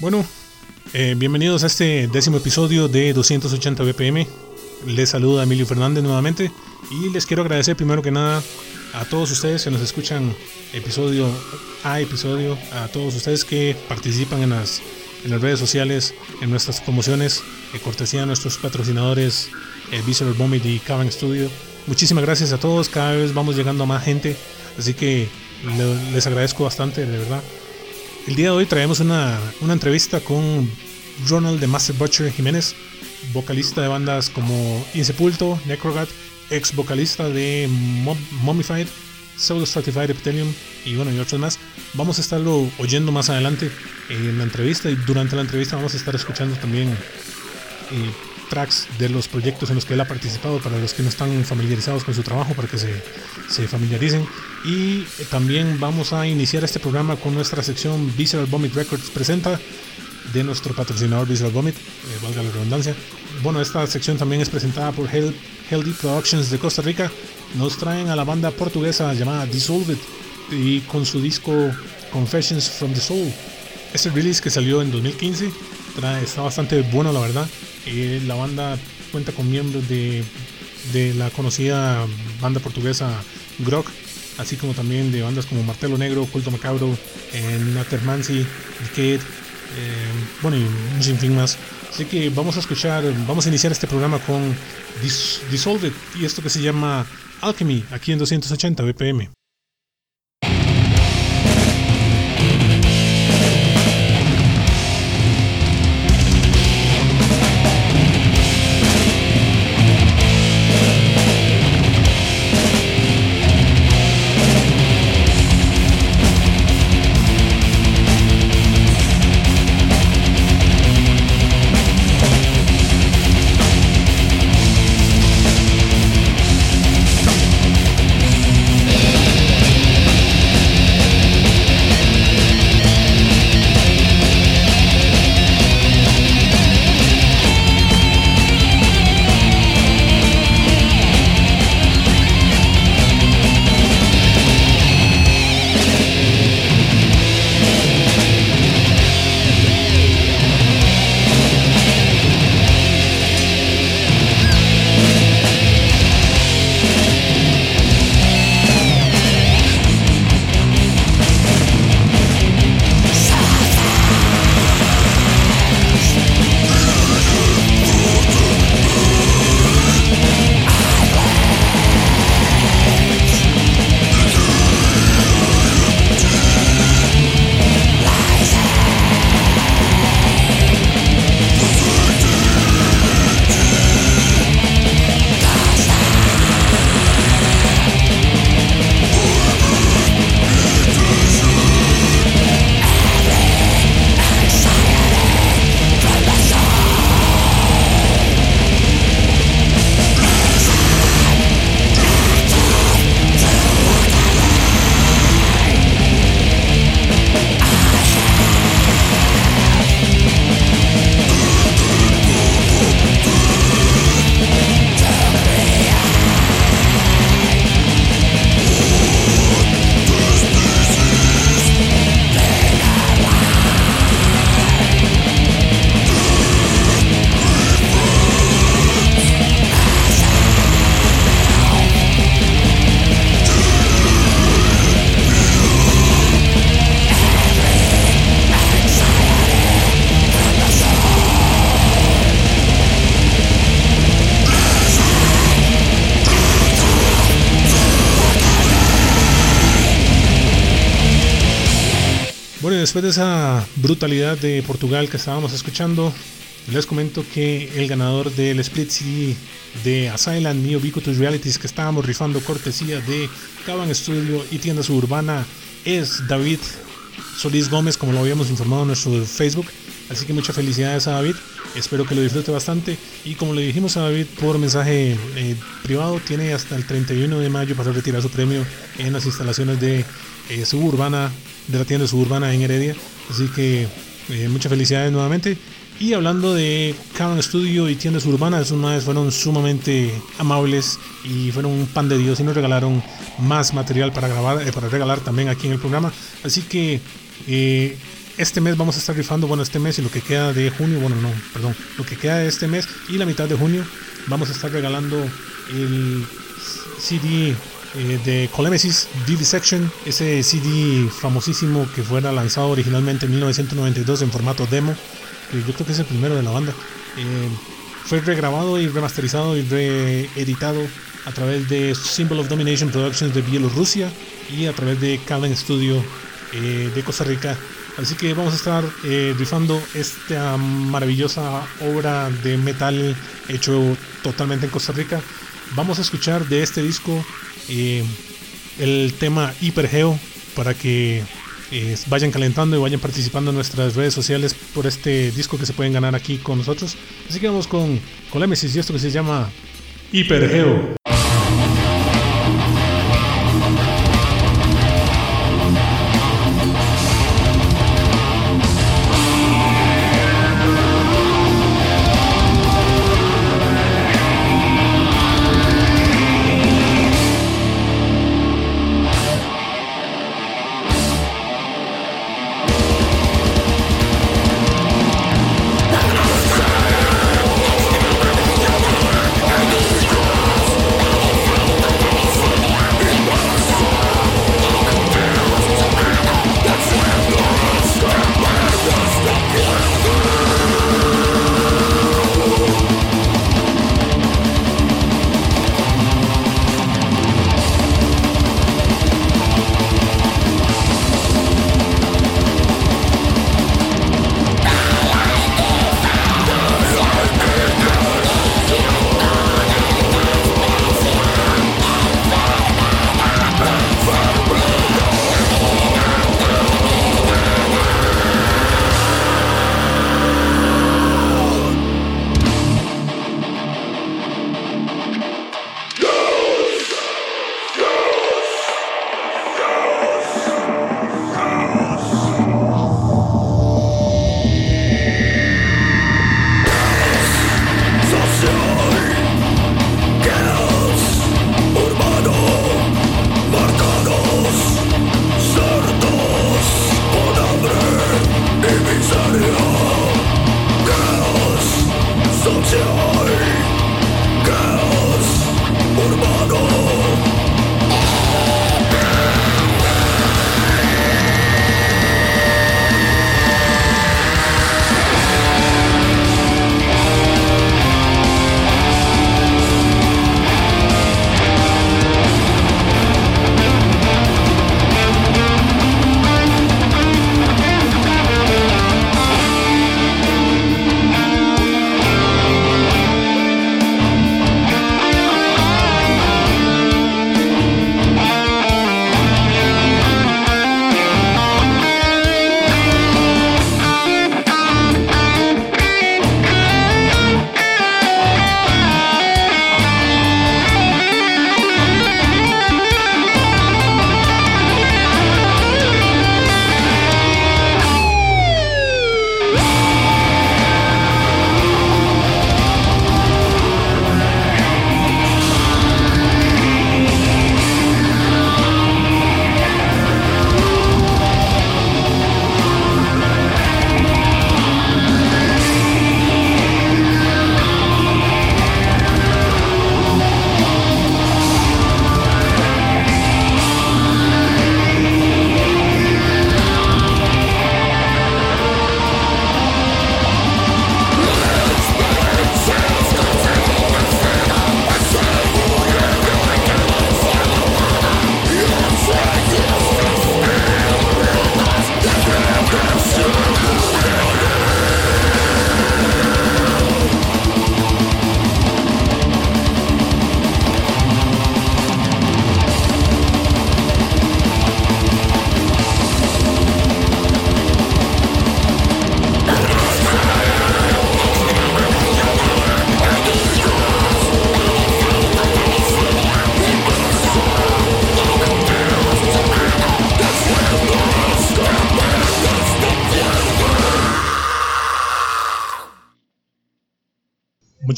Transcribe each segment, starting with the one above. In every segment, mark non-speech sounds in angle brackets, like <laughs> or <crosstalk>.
Bueno, eh, bienvenidos a este décimo episodio de 280 BPM. Les saluda Emilio Fernández nuevamente y les quiero agradecer primero que nada a todos ustedes que nos escuchan episodio a episodio, a todos ustedes que participan en las, en las redes sociales, en nuestras promociones, eh, cortesía a nuestros patrocinadores eh, Visual Vomit y Cavern Studio. Muchísimas gracias a todos, cada vez vamos llegando a más gente, así que les agradezco bastante, de verdad. El día de hoy traemos una, una entrevista con Ronald de Master Butcher Jiménez, vocalista de bandas como Insepulto, Necrogat, ex vocalista de Mummified, Pseudo Stratified Epithelium y bueno, y otros más. Vamos a estarlo oyendo más adelante en la entrevista y durante la entrevista vamos a estar escuchando también eh, tracks de los proyectos en los que él ha participado para los que no están familiarizados con su trabajo, para que se, se familiaricen. Y también vamos a iniciar este programa con nuestra sección Visceral Vomit Records presenta de nuestro patrocinador Visceral Vomit, eh, valga la redundancia. Bueno, esta sección también es presentada por Healthy Productions de Costa Rica. Nos traen a la banda portuguesa llamada Dissolved y con su disco Confessions from the Soul. Este release que salió en 2015 está bastante bueno, la verdad. Eh, la banda cuenta con miembros de, de la conocida banda portuguesa Grog, así como también de bandas como Martelo Negro, Culto Macabro, Natermancy, Decade, eh, bueno, y un sinfín más. Así que vamos a escuchar, vamos a iniciar este programa con Dissolved y esto que se llama Alchemy, aquí en 280 BPM. Después de esa brutalidad de Portugal que estábamos escuchando, les comento que el ganador del Split CD de Asylum Neo Ubiquitous Realities que estábamos rifando cortesía de Caban Studio y tienda suburbana es David Solís Gómez, como lo habíamos informado en nuestro Facebook. Así que muchas felicidades a David, espero que lo disfrute bastante. Y como le dijimos a David por mensaje eh, privado, tiene hasta el 31 de mayo para retirar su premio en las instalaciones de eh, Suburbana de la tienda suburbana en Heredia. Así que eh, muchas felicidades nuevamente. Y hablando de Canon Studio y tiendas urbanas, esos madres fueron sumamente amables y fueron un pan de Dios y nos regalaron más material para grabar, eh, para regalar también aquí en el programa. Así que eh, este mes vamos a estar rifando, bueno, este mes y lo que queda de junio, bueno, no, perdón, lo que queda de este mes y la mitad de junio, vamos a estar regalando el CD eh, de Colemesis Section ese CD famosísimo que fuera lanzado originalmente en 1992 en formato demo, yo creo que es el primero de la banda. Eh, fue regrabado y remasterizado y reeditado a través de Symbol of Domination Productions de Bielorrusia y a través de Calvin Studio eh, de Costa Rica. Así que vamos a estar eh, rifando esta maravillosa obra de metal hecho totalmente en Costa Rica. Vamos a escuchar de este disco eh, el tema Hipergeo para que vayan calentando y vayan participando en nuestras redes sociales por este disco que se pueden ganar aquí con nosotros. Así que vamos con, con y esto que se llama Hipergeo.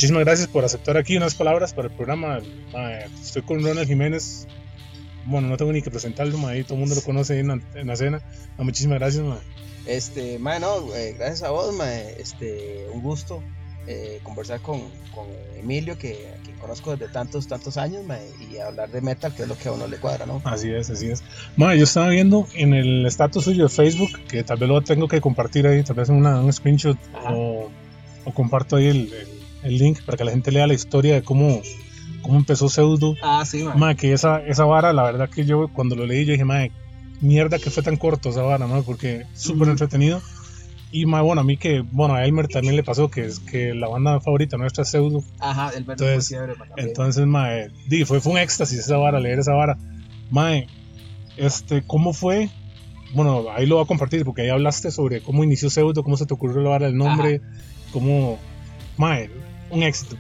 Muchísimas gracias por aceptar aquí unas palabras para el programa. estoy con Ronald Jiménez. Bueno, no tengo ni que presentarlo, todo el mundo lo conoce en, la, cena. muchísimas gracias. Este, mae, no, eh, gracias a vos, mae, este, un gusto eh, conversar con, con Emilio, que, que conozco desde tantos, tantos años, mae, y hablar de metal, que es lo que a uno le cuadra, ¿no? Así es, así es. Mae, yo estaba viendo en el estatus suyo de Facebook, que tal vez lo tengo que compartir ahí, tal vez una, un screenshot o, o comparto ahí el, el- el link para que la gente lea la historia de cómo, cómo empezó Pseudo. Ah, sí, mae. Mae, que esa, esa vara, la verdad que yo cuando lo leí, yo dije, mae, mierda que fue tan corto esa vara, mae, porque súper Ujú. entretenido. Y mae, bueno, a mí que, bueno, a Elmer también le pasó que es que la banda favorita nuestra es Pseudo. Ajá, el Entonces- fiebre. Entonces, mae, di, fue, fue un éxtasis esa vara, leer esa vara. Mae, este, ¿cómo fue? Bueno, ahí lo voy a compartir porque ahí hablaste sobre cómo inició Pseudo, cómo se te ocurrió la vara el nombre, cómo, mae, un éxito.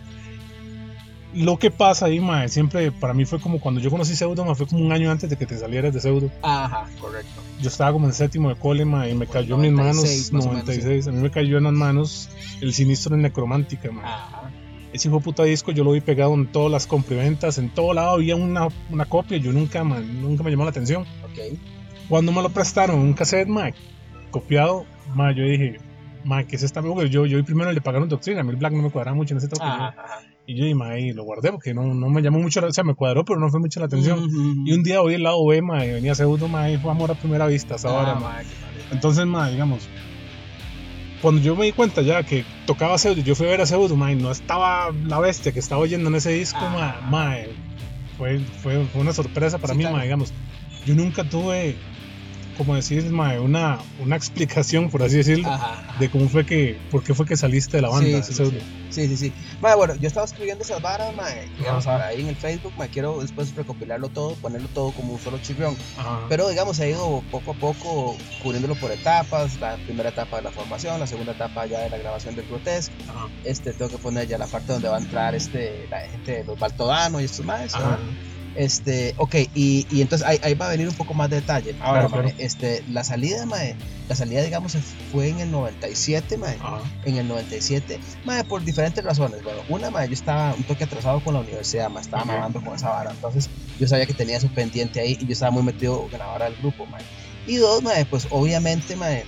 Lo que pasa ahí, mae, siempre para mí fue como cuando yo conocí Pseudo, mae, fue como un año antes de que te salieras de Pseudo. Ajá, correcto. Yo estaba como en séptimo de cole, mae, y me cayó en mis 96 manos, más o menos, 96, a mí me cayó en las manos el sinistro en Necromántica, mae. Ajá. Ese hijo puta disco yo lo vi pegado en todas las comprimentas, en todo lado había una, una copia, yo nunca, man, nunca me llamó la atención. Ok. Cuando me lo prestaron un cassette, man, copiado, man, yo dije, man, ¿qué es esta porque yo, yo primero le pagaron Doctrina, a mí el Black no me cuadraba mucho en ese toque. Y yo, y, man, y lo guardé porque no, no me llamó mucho, la- o sea, me cuadró, pero no fue mucho la atención. Ujú. Y un día oí el lado B, man, y venía Pseudo, man, y fue amor a primera vista, Ah, padre. Entonces, ma, digamos, cuando yo me di cuenta ya que tocaba Pseudo, yo fui a ver a Pseudo, ma, y no estaba la bestia que estaba oyendo en ese disco, Ah. ma, ma, eh, fue, fue, fue una sorpresa para Sí, mí, claro. ma, digamos. Yo nunca tuve, como decir, ma, una, una explicación, por así decirlo, Ajá, ajá. de cómo fue que, por qué fue que saliste de la banda, Sí, sí. Sí, sí, sí. Mae, bueno, yo estaba escribiendo esas varas, mae, digamos, Ajá. ahí en el Facebook, mae, quiero después recopilarlo todo, ponerlo todo como un solo chirrión. Pero, digamos, he ido poco a poco cubriéndolo por etapas, la primera etapa de la formación, la segunda etapa ya de la grabación del Grotesque, este, tengo que poner ya la parte donde va a entrar este, la gente de los Baltodanos y estos más. Este, ok, y, y entonces ahí, ahí va a venir un poco más de detalle. Ahora, Claro, claro. mae, este, la salida, mae, la salida, digamos, fue en el 97, mae Ajá. en el 97, mae, por diferentes razones. Bueno, una, mae, yo estaba un toque atrasado con la universidad, mae, estaba Ajá. mamando con esa vara. Entonces, yo sabía que tenía eso pendiente ahí y yo estaba muy metido vara del grupo, mae. Y dos, mae, pues obviamente, mae,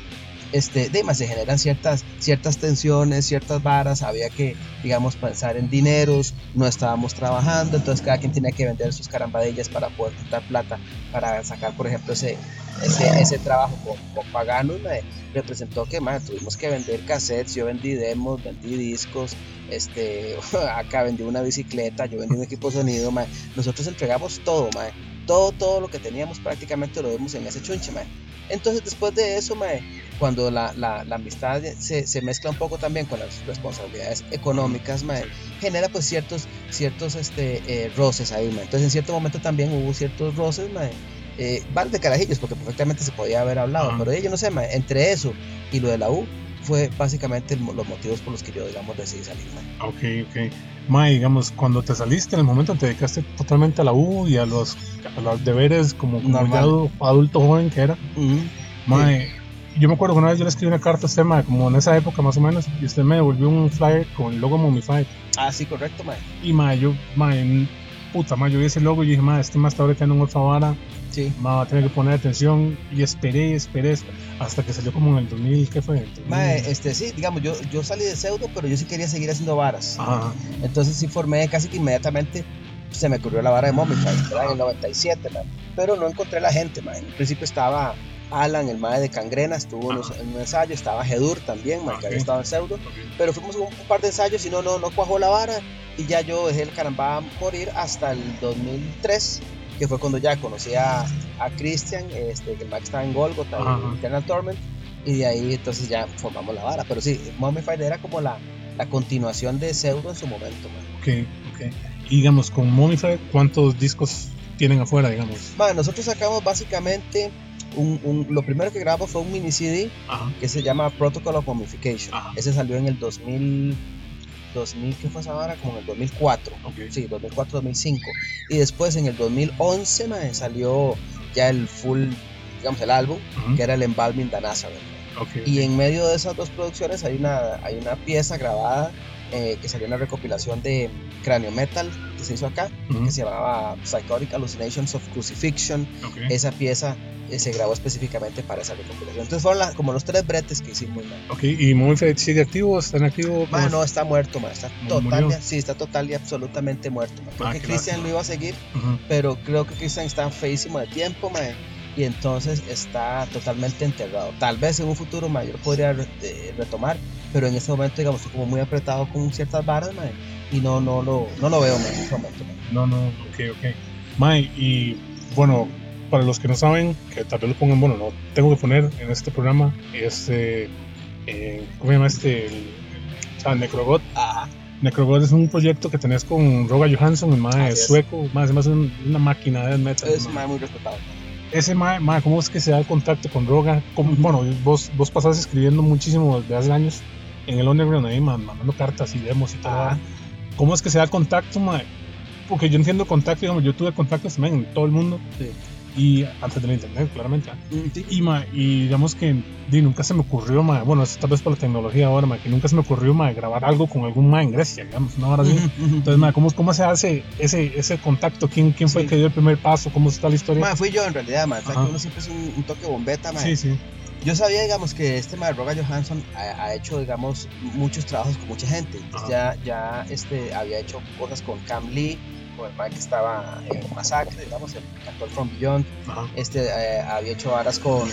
este, se generan ciertas, ciertas tensiones, ciertas varas. Había que, digamos, pensar en dineros, no estábamos trabajando, entonces cada quien tenía que vender sus carambadillas para poder juntar plata para sacar, por ejemplo, ese, ese, ese trabajo con, con paganos, mae representó que más tuvimos que vender cassettes, yo vendí demos, vendí discos, este, <laughs> acá vendí una bicicleta, yo vendí un equipo de sonido, mae. nosotros entregamos todo, mae. todo, todo lo que teníamos prácticamente lo vimos en ese chunche, mae. Entonces después de eso, mae, cuando la, la, la amistad se, se, mezcla un poco también con las responsabilidades económicas, mae, genera pues ciertos, ciertos este, eh, roces ahí, mae. entonces en cierto momento también hubo ciertos roces, mae eh, van de carajillos porque perfectamente se podía haber hablado, Ajá. pero eh, yo no sé, ma, entre eso y lo de la U fue básicamente el los motivos por los que yo, digamos, decidí salir. ma. Ok, ok. Mae, digamos, cuando te saliste, en el momento te dedicaste totalmente a la U y a los, a los deberes como, como ya adu- adulto joven que era. Ujú. Mae, yo me acuerdo que una vez yo le escribí una carta a usted, mae, como en esa época más o menos, y usted me devolvió un flyer con el logo Momified. Ah, sí, correcto, ma. Y mae, yo, en- puta, mae, yo vi ese logo y dije, mae, este más está ahorita en otra vara, Sí. mae, va a tener que poner atención. Y esperé, esperé, hasta que salió como en el 2000, ¿qué fue? El 2000. Ma, este, sí, digamos, yo, yo salí de pseudo, pero yo sí quería seguir haciendo varas. Ajá, Entonces sí formé casi que inmediatamente se me ocurrió la vara de Momify, en el 97, man. pero no encontré la gente. Man. En principio estaba Alan, el mae de Cangrena, estuvo en, los- en un ensayo, estaba Gedur también, man, que había estado en pseudo, pero fuimos un, un par de ensayos y no, no, no cuajó la vara y ya yo dejé el caramba morir hasta el 2003 que fue cuando ya conocí a, a Christian, este, que el Max estaba en Golgotha, en Eternal Torment, y de ahí entonces ya formamos la vara. Pero sí, Mummified era como la, la continuación de Pseudo en su momento. Man. Ok, ok. Y digamos, con Momified, ¿cuántos discos tienen afuera, digamos? Man, nosotros sacamos básicamente, un, un- lo primero que grabamos fue un mini CD Ajá. que se llama Protocol of Mummification. Ajá. Ese salió en el 2000, 2000, ¿qué fue esa vara? Como en el 2004. Ok. Sí, 2004-2005. Y después en el 2011 man, salió ya el full, digamos, el álbum, Ujú. que era el Embalming the Nazareth. Ok. Y en medio de esas dos producciones hay una, hay una pieza grabada eh, que salió una recopilación de Cráneo Metal que se hizo acá, Ujú. que se llamaba Psychotic Hallucinations of Crucifixion. Ok. Esa pieza eh, se grabó específicamente para esa recopilación. Entonces fueron la- como los tres bretes que hicimos. man. Ok, ¿y Moonfade sigue activo? ¿Está en activo? Man, ¿Cómo no, está muerto, man. Está total, y- sí, está total y absolutamente muerto. man. Creo Ah, que Christian lo iba a seguir, es? Ujú. pero creo que Christian está feísimo de tiempo, man, y entonces está totalmente enterrado. Tal vez en un futuro man, yo lo podría re- eh, retomar, pero en este momento, digamos, estoy como muy apretado con ciertas varas, man, y no, no, lo, no lo veo en este momento. man. No, no, ok, ok. Mae, y bueno, para los que no saben, que tal vez lo pongan, bueno, no, tengo que poner en este programa, este, eh, ¿cómo se llama este? El, o sea, Necrogot. Ajá. Necrogot es un proyecto que tenés con Roga Johansson, el mae es. sueco, mae, un- una máquina de metal. Es mae. muy respetado. Ese mae, mae, ¿cómo es que se da el contacto con Roga? ¿Cómo- bueno, vos, vos pasás escribiendo muchísimo desde hace años en el underground ahí, man, mandando cartas y demos y. Ajá. ¿Cómo es que se da el contacto, mae? Porque yo entiendo contacto, digamos, yo tuve contactos también en todo el mundo. Sí. Y antes del internet, claramente. sí. Y, mae, y digamos que di, nunca se me ocurrió, mae, bueno, tal vez por la tecnología ahora, mae, que nunca se me ocurrió mae, grabar algo con algún mae en Grecia, digamos, una hora así. Ujú, ujú. Entonces, mae, ¿cómo, ¿cómo se hace ese, ese contacto? ¿Quién, quién fue Sí. el que dio el primer paso? ¿Cómo está la historia? Ma, fui yo en realidad, man. O sea, que uno siempre es un, un toque bombeta, man. sí, sí. Yo sabía, digamos, que este man, Roga Johansson, ha, ha hecho, digamos, muchos trabajos con mucha gente. Entonces ya, ya este, había hecho cosas con Cam Lee, con el man que estaba en Masacre, digamos, el actor From Beyond. Ajá. Este, eh, había hecho varas con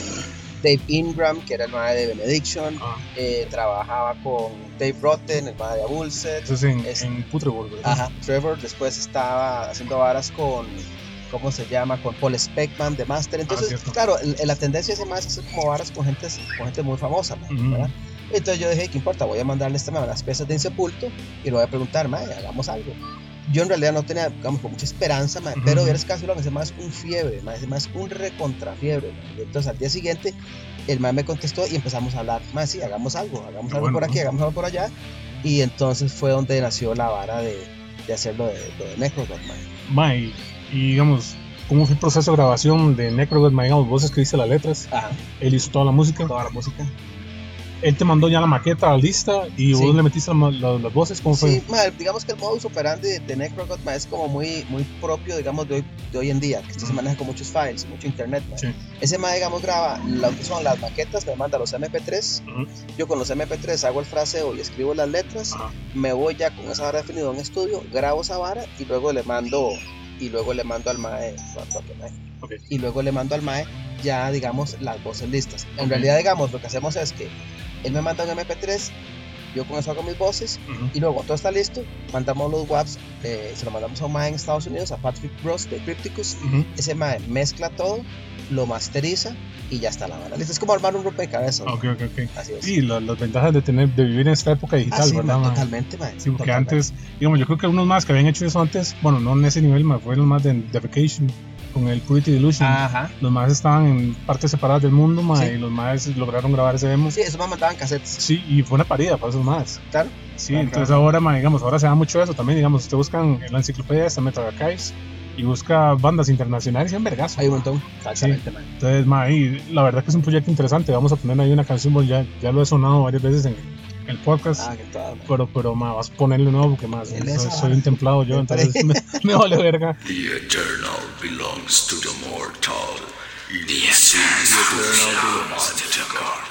Dave Ingram, que era el man de Benediction. Ah, Eh, trabajaba con Dave Rotten, el man de Abulset. eso es en, Es- en Putreborg, ¿verdad? Ajá, Trevor después estaba haciendo varas con, ¿cómo se llama? Con Paul Speckman de Master. Entonces, cierto. claro, la tendencia es más hacer como varas con gente, con gente muy famosa, man, Ujú. ¿verdad? Entonces yo dije, ¿qué importa? Voy a mandarle este man las piezas de Insepulto y le voy a preguntar, hagamos algo. Yo en realidad no tenía, digamos, con mucha esperanza, man, Ujú. pero vieras casi lo que se más un fiebre, es más un recontrafiebre. Entonces al día siguiente el man me contestó y empezamos a hablar, más sí, hagamos algo, hagamos algo bueno, por aquí, ¿no? hagamos algo por allá. Y entonces fue donde nació la vara de, de hacerlo de, de Necrogot, man. Mae, y, digamos, ¿cómo fue el proceso de grabación de Necrogot? Mae, digamos, vos escribiste las letras, Ajá, él hizo toda la música, toda la música. Él te mandó ya la maqueta lista y Sí. vos le metiste la- la- las voces, ¿cómo fue? Sí, ma, digamos que el modus operandi de, de Necrogot ma, es como muy, muy propio, digamos, de hoy, de hoy en día, que esto se maneja con muchos files, mucho internet. ma. Sí. Ese ma, digamos, graba lo que son las maquetas, me manda los MP3, Ujú. yo con los MP3 hago el fraseo y escribo las letras, me voy ya con esa vara definida en un estudio, grabo esa vara y luego le mando, y luego le mando al mae, no, toque, mae. Ok. y luego le mando al mae ya, digamos, las voces listas. En realidad, digamos, lo que hacemos es que él me manda un MP3, yo con eso hago mis voces, Ujú. y luego todo está listo, mandamos los WAPs, eh, se lo mandamos a un en Estados Unidos, a Patrick Bros de Crypticus. Ujú. Ese mae mezcla todo, lo masteriza y ya está la lista. Es como armar un rompecabezas. Ok, ok, ok. Así es. La- las ventajas de tener de vivir en esta época digital, Ah, sí, ¿verdad? mae? totalmente, mae. Sí, porque totalmente. antes, digamos, yo creo que unos más que habían hecho eso antes, bueno, no en ese nivel, más fueron más de Defecation, con el Purity Delusion. Ajá. Los más estaban en partes separadas del mundo, mae, Sí. y los más lograron grabar ese demo. Sí, eso me mandaban cassettes. Sí, y fue una parida para esos más. Claro. Sí, Claro, entonces claro. ahora, ma, digamos, ahora se da mucho eso también, digamos, usted busca en la enciclopedia esta Metal Archives y busca bandas internacionales y en vergazo. Hay un ma. montón. Exactamente, mae. Entonces, ma, y la verdad que es un proyecto interesante, vamos a poner ahí una canción, ya, ya lo he sonado varias veces en el podcast, Ah, pero, pero, ma, vas a ponerle nuevo porque más, soy, soy un templado yo, <laughs> entonces me, <laughs> me vale verga. The eternal belongs to the mortal. The essence belongs to the mortal.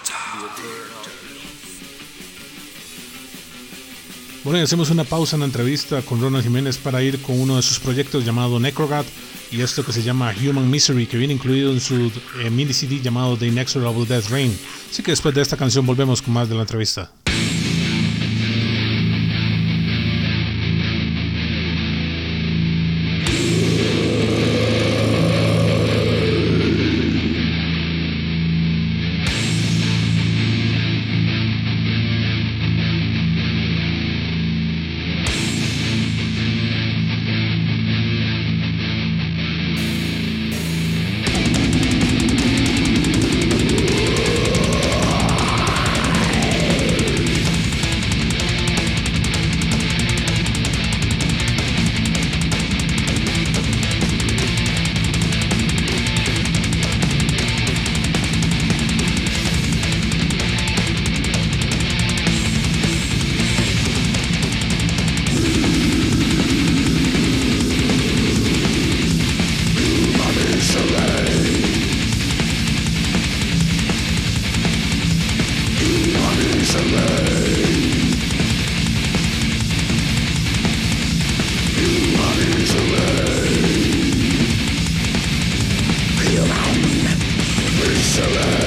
Bueno, y hacemos una pausa en la entrevista con Ronald Jiménez para ir con uno de sus proyectos llamado Necrogat y esto que se llama Human Misery, que viene incluido en su eh, mini CD llamado The Inexorable Death Rain. Así que después de esta canción volvemos con más de la entrevista. Excellent.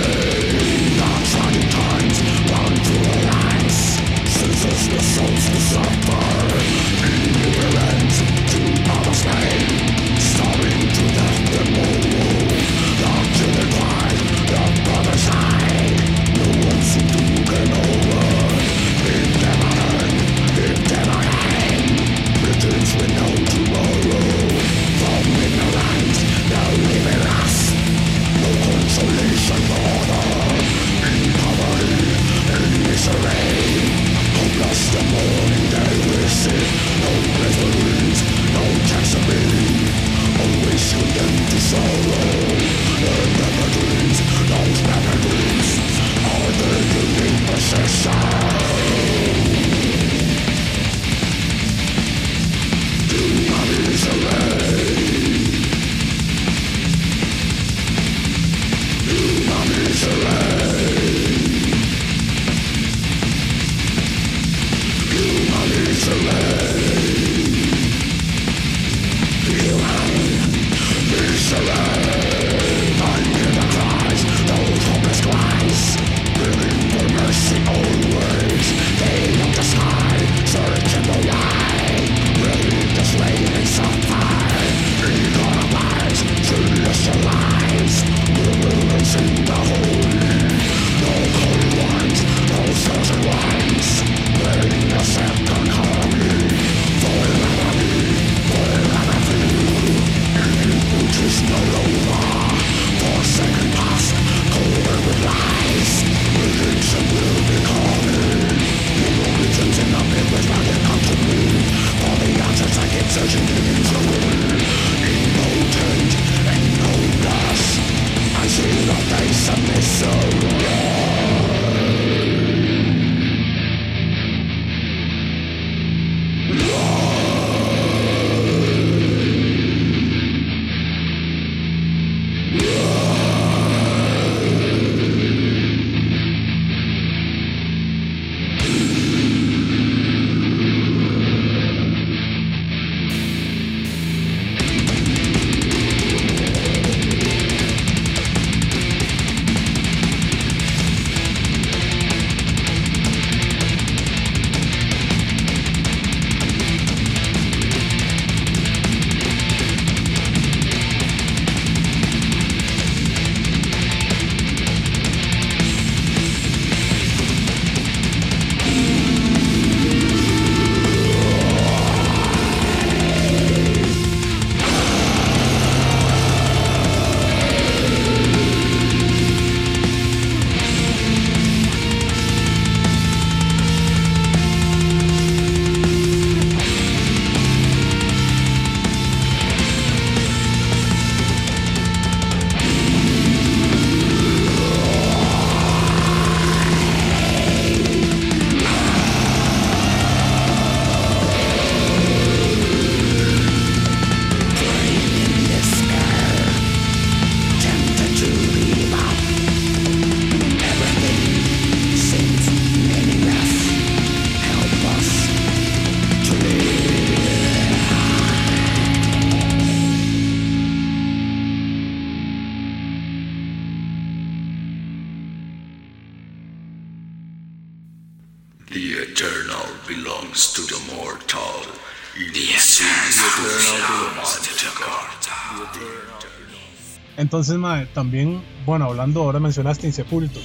Entonces, mae, también, bueno, hablando ahora mencionaste Insepulto.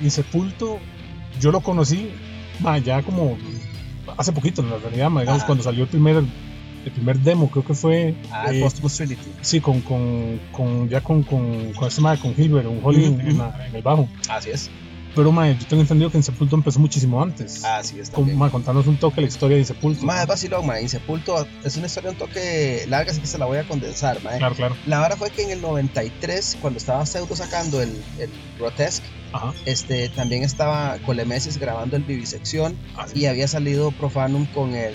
Insepulto, yo lo conocí, mae, ya como hace poquito, en la realidad, mae, digamos, Ajá. cuando salió el primer, el primer demo, creo que fue. Ah, eh, sí, con, con, con, ya con, con, con mae, con Hilbert, un Holly en- Ujú, en, la- en el bajo. Así es. Pero, mae, yo tengo entendido que Insepulto empezó muchísimo antes. Así es Con, mae, contanos un toque la historia de Insepulto. Más vacilón, ma. Insepulto es una historia un toque larga, así que se la voy a condensar, ma. Claro, claro. La vara fue que en el 93, cuando estaba Pseudo sacando el, el Grotesque, Ajá. este, también estaba Colemesis grabando el Vivisección Ah, sí. y había salido Profanum con el,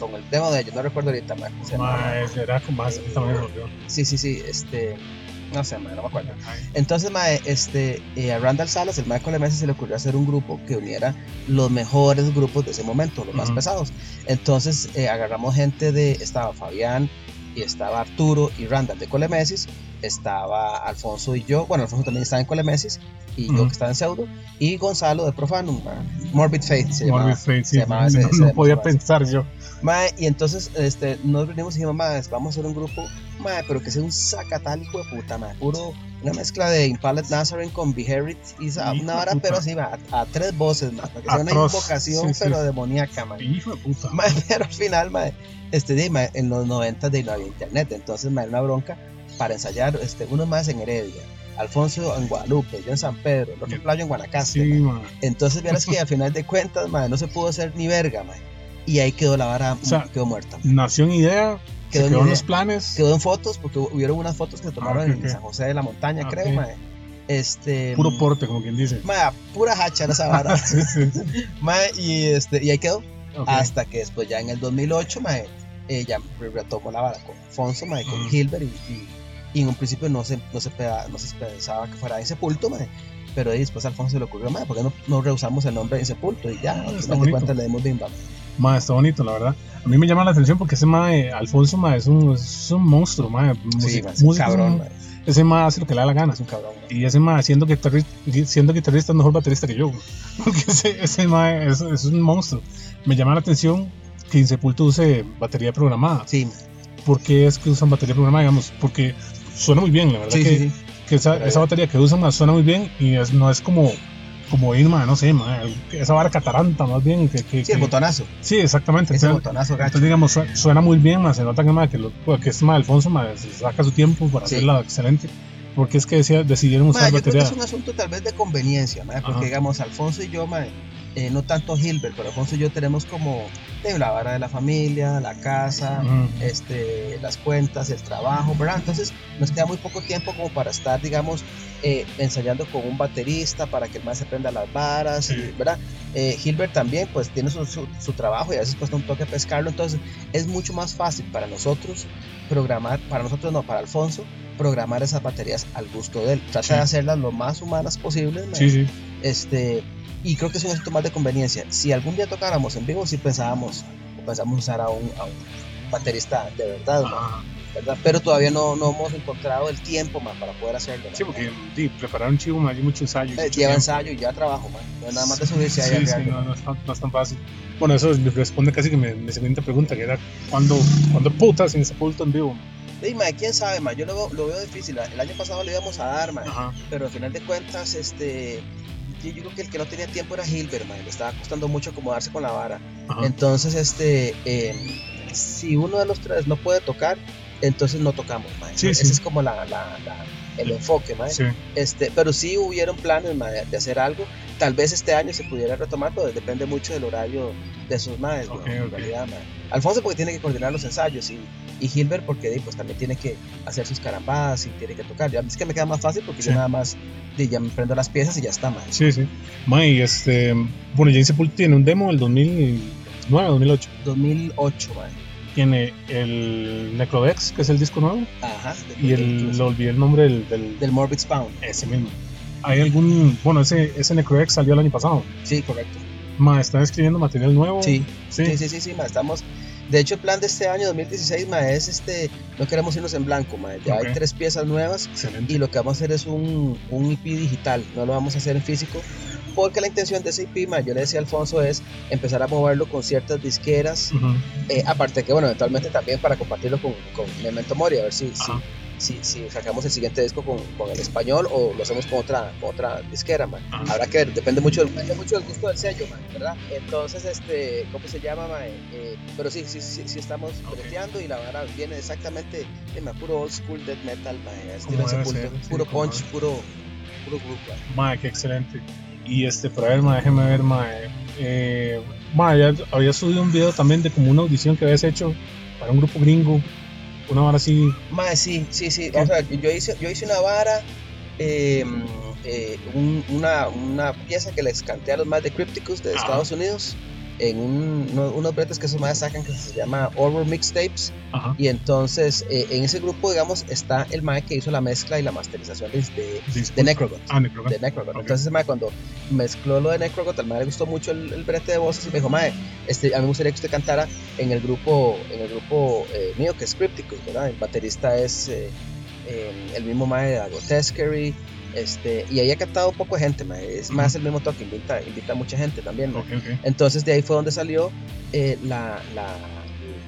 con el demo de ellos, no recuerdo ahorita, ma, ¿cómo se llama? Mae, era con más, olvidó. Sí, sí, sí, este, no sé, no me acuerdo. Entonces, mae, este, eh, a Randall Salas, el Michael Messi, se le ocurrió hacer un grupo que uniera los mejores grupos de ese momento, los más pesados. Entonces, eh, agarramos gente de, estaba Fabián, y estaba Arturo y Randall de Colemesis, estaba Alfonso y yo, bueno, Alfonso también estaba en Colemesis, y yo que estaba en Pseudo, y Gonzalo de Profanum, mae, Morbid Faith se llamaba. Morbid sí. se llamaba ese- no, ese no demo, podía mae. pensar yo. Mae, y entonces este, nos venimos y dijimos, mae, vamos a hacer un grupo, mae, pero que sea un sacatal hijo de puta, mae, puro, una mezcla de Impaled Nazarene con Beherit y una de vara, pero así, mae, a, a tres voces, mae, para que sea una invocación, sí, sí. pero demoníaca, mae. Hijo de puta. Mae, <laughs> pero al final, mae, este, di, mae, en los 90 de no había internet, entonces, mae, una bronca para ensayar, este, uno más en Heredia. Alfonso en Guadalupe, yo en San Pedro, el otro playo en Guanacaste. Sí, mae. mae. Entonces, vieras que <laughs> al final de cuentas, mae, no se pudo hacer ni verga, mae. Y ahí quedó la vara, O sea, quedó muerta. Nació en idea, Quedó se quedó en los planes. Quedó en fotos, porque hu- hubieron unas fotos que tomaron Ah, ok, en. San José de la Montaña, Ah, creo, ok. mae. Este. Puro porte, como quien dice. Mae, pura hacha esa vara. <laughs> Sí, sí, sí. mae, y, este, y ahí quedó. Ok. Hasta que después, ya en el 2008, mae, re- retomó la vara con Fonso, mae, con Ujú. Hilbert. Y, y, y en un principio no se, no, se peda- no se pensaba que fuera Insepulto, mae. Pero después a Alfonso se le ocurrió, mae, ¿por qué no, no rehusamos el nombre de Insepulto? Y ya, Ah, al está final de bonito. cuentas le dimos bimba. Mae, está bonito, la verdad. A mí me llama la atención porque ese mae, Alfonso, mae, es un, es un monstruo, mae. Sí, es un cabrón, mae. Ese mae hace lo que le da la gana. Es un cabrón, mae. Y ese mae, siendo guitarrista, siendo guitarrista, es mejor baterista que yo. <laughs> Porque ese, ese mae es, es un monstruo. Me llama la atención que Insepulto use batería programada. Sí, ¿Por qué es que usan batería programada? Digamos, porque suena muy bien, la verdad. sí, que, sí, sí. que esa, esa batería que usan mae, suena muy bien y es- no es como como ir, no sé, mae, esa vara cataranta más bien. Que, que- Sí, el que- botonazo. Sí, exactamente. Ese Entonces, botonazo gacho. entonces, digamos, su- suena muy bien, más se nota que, mae, que, lo, que es mae, Alfonso, mae, se saca su tiempo para Sí. hacerla excelente. Porque es que decía, decidieron Ma, usar yo creo que batería. es un asunto tal vez de conveniencia, ma, porque Ajá. digamos, Alfonso y yo, ma, eh, no tanto Hilbert, pero Alfonso y yo tenemos como de la vara de la familia, la casa, este, las cuentas, el trabajo, ¿verdad? Entonces nos queda muy poco tiempo como para estar, digamos, eh, ensayando con un baterista para que el más se prenda las varas, Sí. ¿verdad? Eh, Hilbert también, pues tiene su, su- su trabajo y a veces cuesta un toque pescarlo, entonces es mucho más fácil para nosotros programar, para nosotros no, para Alfonso, programar esas baterías al gusto de él. Trata Sí. de hacerlas lo más humanas posible, ma, Sí, sí. Este, y creo que es un asunto más de conveniencia. Si algún día tocáramos en vivo, sí pensábamos, o pensamos usar a un, a un baterista de verdad. ¿verdad? Pero todavía no, no hemos encontrado el tiempo ma, para poder hacerlo. Sí, porque sí, preparar un chivo, mae, hay mucho ensayo. Eh, lleva ensayo y ya trabajo, ma. no es nada más de subirse ahí Sí, sí, no, no es, tan, no es tan fácil. Bueno, eso responde casi que mi, mi siguiente pregunta, que era ¿cuándo, ¿cuándo putas sin sepulto en vivo? Sí, ma, quién sabe, ma, yo lo veo, lo veo difícil. El año pasado le íbamos a dar, ma, Ajá. pero al final de cuentas, este, yo, yo creo que el que no tenía tiempo era Hilbert, ma, le estaba costando mucho acomodarse con la vara. Ajá. Entonces, este, eh, si uno de los tres no puede tocar, entonces no tocamos, ma. Sí, Ese sí. es como la, la- la- el enfoque, ma. Sí. Este, pero sí hubieron planes ma, de, hacer algo. Tal vez este año se pudiera retomar, pero depende mucho del horario de sus madres, Ok, en ok. realidad, ma. Alfonso porque tiene que coordinar los ensayos y, y Hilbert porque pues, también tiene que hacer sus carambadas y tiene que tocar. Ya, es que me queda más fácil porque Sí. yo nada más ya me prendo las piezas y ya está, ma. Sí, sí. Mae, este, bueno, ya Sepulto tiene un demo del 2009, 2008. 2008, ma. Tiene el Necrodex, que es el disco nuevo, Ajá. y el, lo olvidé el nombre del, del- del Morbid Spawn. ese mismo. ¿Hay algún, bueno, ese, ese Necrodex salió el año pasado. Sí, correcto. Ma, ¿están escribiendo material nuevo? Sí, Sí. sí, sí, sí, sí, ma, estamos. De hecho, el plan de este año 2016, ma, es este. No queremos irnos en blanco, ma. Ya hay tres piezas nuevas Excelente. y lo que vamos a hacer es un, un EP digital. No lo vamos a hacer en físico porque la intención de ese IP, yo le decía a Alfonso, es empezar a moverlo con ciertas disqueras, Ujú. eh, aparte que, bueno, eventualmente también para compartirlo con, con Memento Mori, a ver si, si, Ajá. si, si sacamos el siguiente disco con, con el español o lo hacemos con otra, con otra disquera, man. Ajá. Habrá que ver, depende mucho, depende mucho del gusto del sello, man, ¿verdad? Entonces, este, ¿cómo se llama, man? Eh, pero sí, sí, sí, sí estamos breteando y la vara viene exactamente de puro old school death metal, man, Sepultura, ser, sí, puro como punch, puro, puro. Mae, qué excelente. Y este, para ver, déjeme ver, mae. Eh, mae, ya había subido un video también de como una audición que habías hecho para un grupo gringo. Una hora así. Mae, sí, sí, sí. Vamos a ver, yo hice, yo hice una vara, eh, eh, un- una, una pieza que les canté a los más de Crypticus de. Estados Unidos en un- uno- unos bretes que esos más sacan que se llama Horror Mixtapes. Ajá. Y entonces eh, en ese grupo, digamos, está el mae que hizo la mezcla y la masterización de, de, de Necrogot. Ah, Necrogon. De Necrogot. Ok. Entonces, mae, cuando mezcló lo de Necrogot, al mae le gustó mucho el, el brete de voces y me dijo, mae, este, a mí me gustaría que usted cantara en el grupo, en el grupo eh, mío que es Crypticus, ¿verdad? El baterista es eh, eh, el mismo mae de Grotesquerie, este, y ahí ha cantado un poco gente, mae, es más el mismo toque, invita, invita a mucha gente también, mae. Ok, ok. Entonces de ahí fue donde salió eh, la, la,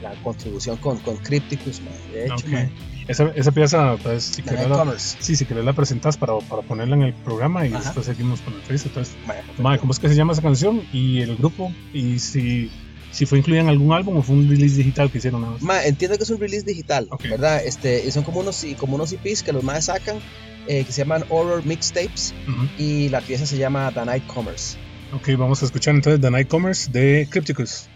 la contribución con, con Crypticus, de hecho, Ok. mae, Esa, esa pieza, pues, si querés la, sí, si querés la presentas para, para ponerla en el programa y Ajá. después seguimos con el face. Entonces, mae, ¿cómo es que se llama esa canción? Y el grupo. Y si, si fue incluida en algún álbum o fue un release digital que hicieron. Ma, entiendo que es un release digital, Ok. ¿verdad? Este, y son como unos, como unos EPs que los más sacan, eh, que se llaman Horror Mixtapes, y la pieza se llama The Night Commerce. Ok, vamos a escuchar entonces The Night Commerce de Crypticus.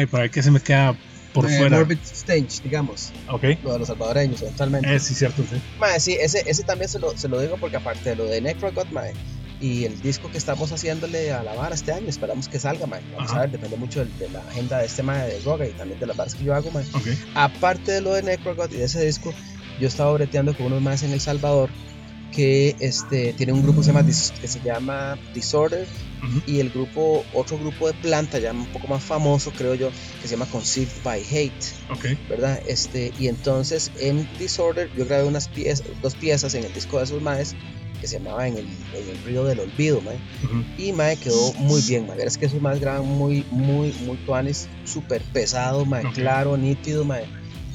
Mae, para ver qué se me queda por Eh, fuera. Morbid Stench, digamos, Ok. lo de los salvadoreños eventualmente. Eh, sí, cierto, sí. Mae, sí, ese, ese también se lo, se lo digo porque aparte de lo de Necrogot, mae, y el disco que estamos haciéndole a la vara este año, esperamos que salga, mae. Vamos Ajá. a ver, depende mucho del- de, la agenda de este mae de Roga y también de las varas que yo hago, mae. Ok. Aparte de lo de Necrogot y de ese disco, yo estaba breteando con unos más en El Salvador que este, tiene un grupo que se llama, que se llama Disorder y el grupo, otro grupo de planta ya un poco más famoso, creo yo, que se llama Conceived by Hate. Ok. ¿verdad? Este, y entonces en Disorder yo grabé unas piezas, dos piezas en el disco de esos maes que se llamaba En el, en el río del olvido, mae. Y mae quedó muy bien, mae. Es que esos maes graban muy, muy, muy tuanes, súper pesado, mae, claro, nítido, mae.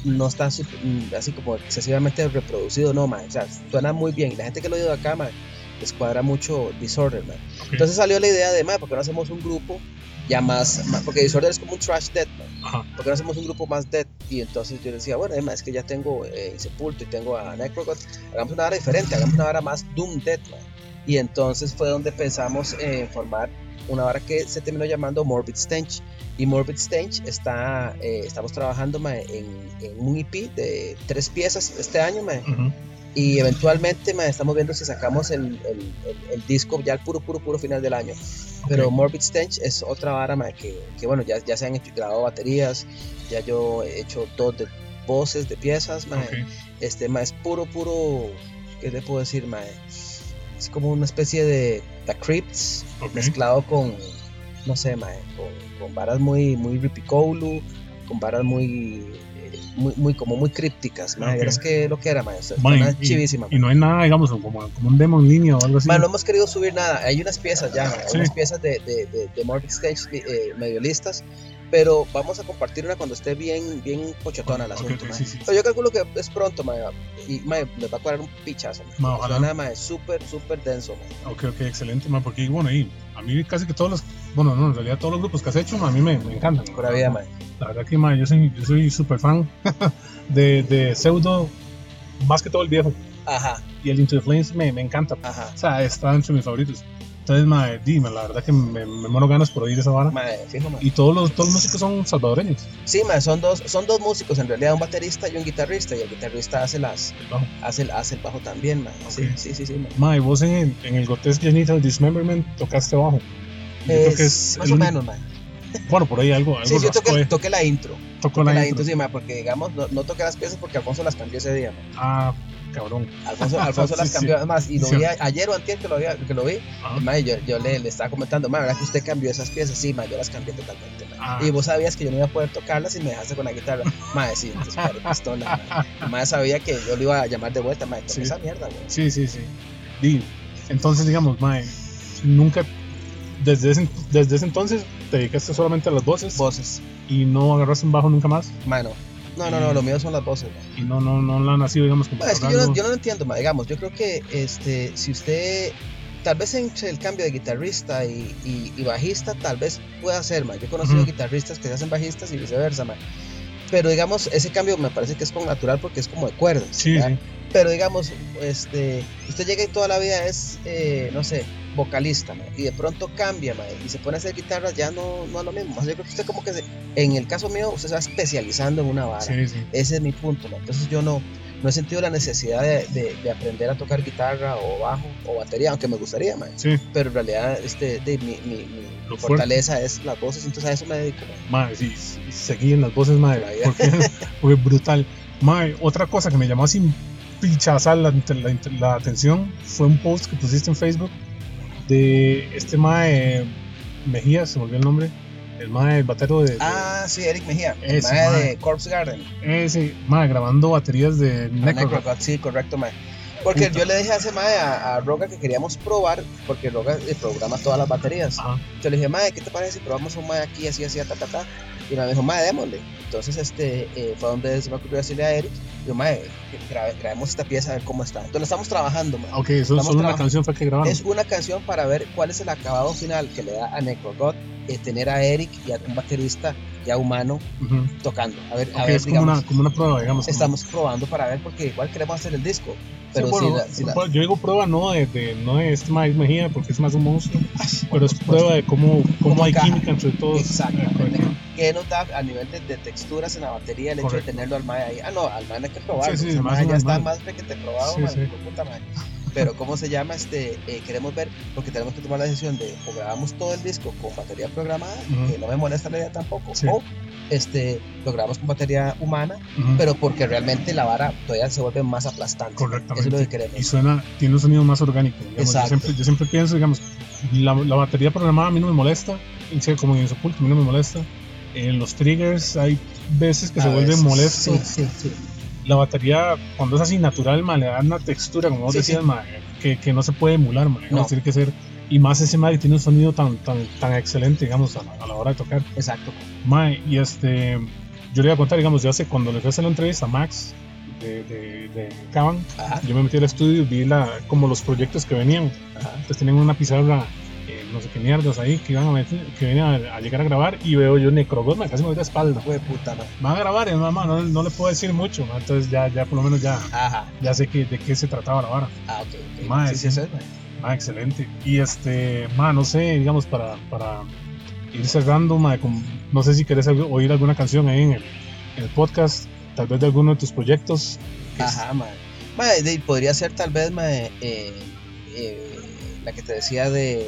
No está mm, así como excesivamente reproducido, no, mae. O sea, suena muy bien. Y la gente que lo ha oído acá, mae, les cuadra mucho Disorder, mae. Ok. Entonces salió la idea de, mae, ¿por qué no hacemos un grupo ya más, más- porque Disorder es como un trash death, mae. Ajá. ¿por qué no hacemos un grupo más dead? Y entonces yo decía, bueno, además es que ya tengo eh, Sepulto y tengo a Necrogot, hagamos una vara diferente, hagamos una vara más Doom Dead, man. Y entonces fue donde pensamos en formar una vara que se terminó llamando Morbid Stench. Y Morbid Stench está, eh, estamos trabajando ma, en, en un EP de tres piezas este año, ma. Ujú. y eventualmente ma, estamos viendo si sacamos el, el, el- el disco ya el puro, puro, puro final del año. Pero Ok. Morbid Stench es otra vara ma, que, que, bueno, ya, ya se han hecho- grabado baterías, ya yo he hecho dos de voces de piezas, ma, Ok. este ma, es puro, puro, ¿qué le puedo decir? Ma? Es como una especie de The Crypts Ok. mezclado con, no sé, ma, con, con varas muy, muy ripicolu, con varas muy, eh, muy, muy, como muy crípticas, ma, Ok. verás que lo que era, ma, o sea, Mae, suena y- chivísima. Y, no hay nada, digamos, como, como un demo en línea o algo así. Ma, no hemos querido subir nada. Hay unas piezas ya, ma, Sí. unas piezas de, de, de, de Morbid Stage eh, medio listas, pero vamos a compartir una cuando esté bien, bien pochotona el asunto. ok, ma. sí, sí. Pero yo calculo que es pronto, ma, y ma, les va a cuadrar un pichazo. ma. Suena ma, súper, súper denso. Ok, ok, excelente, ma, porque bueno, y a mí casi que todos los, bueno, no, en realidad todos los grupos que has hecho, ma, a mí me, me encantan. Pura vida, ma. La verdad que, ma, yo soy, yo soy súper fan <laughs> de, de Pseudo, más que todo el viejo. Ajá, Y el Into the Flames me, me encanta. ajá. O sea, está entre mis favoritos. Entonces, ma, dime, la verdad que me, me muero ganas por oír esa vara. Ma, fijo, ma. Y todos los, todos los músicos son salvadoreños. Sí, ma, son dos, son dos músicos, en realidad un baterista y un guitarrista, y el guitarrista hace las, el bajo. hace, el- hace el bajo también, ma. Sí, sí, sí, sí, ma. Ma, y vos en, en el Grotesque Genital Dismemberment tocaste bajo. Yo creo que es más el o menos, ma. Bueno, por ahí algo, algo Sí, yo toqué, toqué la intro. Tocó Toqué la la intro. intro, sí, ma, porque digamos, no, no toqué las piezas porque Alfonso las cambió ese día, ma. Ah, cabrón. Alfonso, <laughs> Alfonso Sí, las sí. cambió, además, y lo Sí. vi ayer o antier que lo, había- que lo vi, Ajá. ma, y yo, yo le, le estaba comentando, ma, ¿verdad que usted cambió esas piezas? Sí, ma, yo las cambié totalmente. Ah. Y vos sabías que yo no iba a poder tocarlas si me dejaste con la guitarra. <laughs> Ma, sí, entonces, padre, pistola, ma. Ma, sabía que yo lo iba a llamar de vuelta, ma, toqué Sí. esa mierda, güey. Sí, sí, sí. Y entonces, digamos, mae, nunca, desde ese, desde ese entonces, te dedicaste solamente a las voces Voces, y no agarraste un bajo nunca más. mano. No, no, no, lo mío son las voces. Y no, no, no la han nacido, digamos, como Ma, es que yo no, yo no lo entiendo, ma, digamos, yo creo que este, si usted, tal vez entre el cambio de guitarrista y, y- y bajista, tal vez pueda ser, ma. Yo he conocido guitarristas que se hacen bajistas y viceversa, ma. Pero digamos, ese cambio me parece que es como natural porque es como de cuerdas. Sí. Pero digamos, este, usted llega y toda la vida es, eh, no sé, vocalista, y de pronto cambia, y se pone a hacer guitarras, ya no, no es lo mismo. Yo creo que usted como que, se- en el caso mío, usted se va especializando en una vara. Sí, sí. Ese es mi punto. Entonces yo no, no he sentido la necesidad de, de- de aprender a tocar guitarra o bajo o batería, aunque me gustaría, man. Sí, Pero en realidad este, de, mi, mi- mi fortaleza es las voces, entonces a eso me dedico. man. mae, sí, sí, seguí en las voces, mae, La porque <laughs> fue brutal. Mae, otra cosa que me llamó así pichazal la, la, la atención fue un post que pusiste en Facebook de este mae Mejía, se me olvidó el nombre, el mae, el batero de, de- Ah, sí, Eric Mejía, el Ese, mae mae. de Corpse Garden. ese mae grabando baterías de Ah. Necrogot, sí, correcto, mae. Porque Puta. yo le dije ese mae, a, a Roga, que queríamos probar, porque Roga eh, programa todas las baterías. Ajá. Yo le dije, mae, ¿qué te parece si probamos un mae aquí, así, así, ta, ta, ta? Y me dijo, mae, démosle. Entonces, este, eh, fue donde se me ocurrió decirle a Eric, yo, mae, grabe- grabemos esta pieza a ver cómo está. Entonces, lo estamos trabajando, mae. Ok, eso solo una canción fue que grabaron. Es una canción para ver cuál es el acabado final que le da a Necrogot eh, tener a Eric y a un baterista ya humano Ujú. tocando. A ver, a Ok, ver, es como digamos, una, como una prueba, digamos. como- estamos probando para ver porque igual queremos hacer el disco. Sí, Pero bueno, si la- si la- yo digo prueba no de, de- no de este Mike Mejía porque es más un monstruo, pero es prueba de cómo, cómo, hay química entre todos. Exactamente. ¿Qué nos da a nivel de, de texturas en la batería el hecho Correcto. de tenerlo al mae ahí? Ah, no, al no hay que probarlo. Sí, sí, mae mae es ya está más que te probado, Sí, sí. de puta mae. Pero, ¿cómo se llama? Este, eh, queremos ver, porque tenemos que tomar la decisión de o grabamos todo el disco con batería programada, que no me molesta la idea tampoco, Sí. o este, lo grabamos con batería humana, pero porque realmente la vara todavía se vuelve más aplastante. Correctamente. Eso es lo que queremos. y suena, tiene un sonido más orgánico. digamos. Yo, Exacto. siempre, yo siempre pienso, digamos, la, la batería programada a mí no me molesta, en serio, como en Insopulto, a mí no me molesta. En los triggers hay veces que se A vuelven veces, molestos. Sí, sí, sí. La batería, cuando es así natural, ma, le da una textura, como vos Sí, decías, sí. ma, que, que no se puede emular, ma, No. tiene que ser. Y más ese ma que tiene un sonido tan, tan, tan excelente, digamos, a la, a la hora de tocar. Exacto. Ma, y este, yo le iba a contar, digamos, yo hace cuando le fui a hacer la entrevista a Max de, de, de Caban, yo me metí al estudio y vi la, como los proyectos que venían. ajá. Entonces tenían una pizarra, no sé qué mierdas ahí, que iban a, meter, que venían a, a llegar a grabar y veo yo Necrogod, ma, casi me voy de espalda. Fue puta. Van a grabar, y mamá, no, no le puedo decir mucho, entonces ya, ya por lo menos ya, Ajá. ya sé que, de qué se trataba la vara. Ah, ok. ok. Mae, sí, sí, excelente. Y este, no sé, digamos, para, para ir cerrando, con- no sé si querés oír alguna canción ahí en el, en el podcast, tal vez de alguno de tus proyectos. Ajá, mae. Mae, de- podría ser tal vez mae, eh, eh, la que te decía de,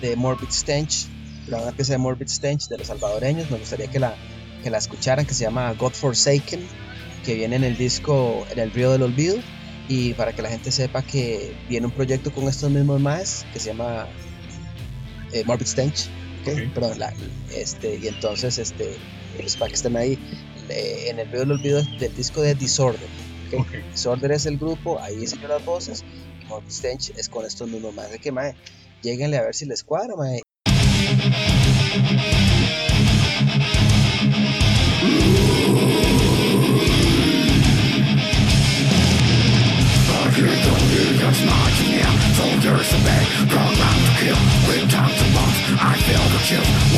de Morbid Stench, la una pieza de Morbid Stench de los salvadoreños. Me gustaría que la, que la escucharan, que se llama God Forsaken, que viene en el disco En el Río del Olvido. Y para que la gente sepa que viene un proyecto con estos mismos más que se llama eh, Morbid Stench. ¿ok? Ok. Perdón, la- este, y entonces, este, pues, para que estén ahí, eh, en el Río del Olvido del disco de Disorder. ¿ok? Ok. Disorder es el grupo, ahí yo las voces. Morgan Stench es con estos mismos más de que mae, lleguenle a ver si les cuadra mae. Soldiers obey, programmed to kill, with time to bump, I feel the chill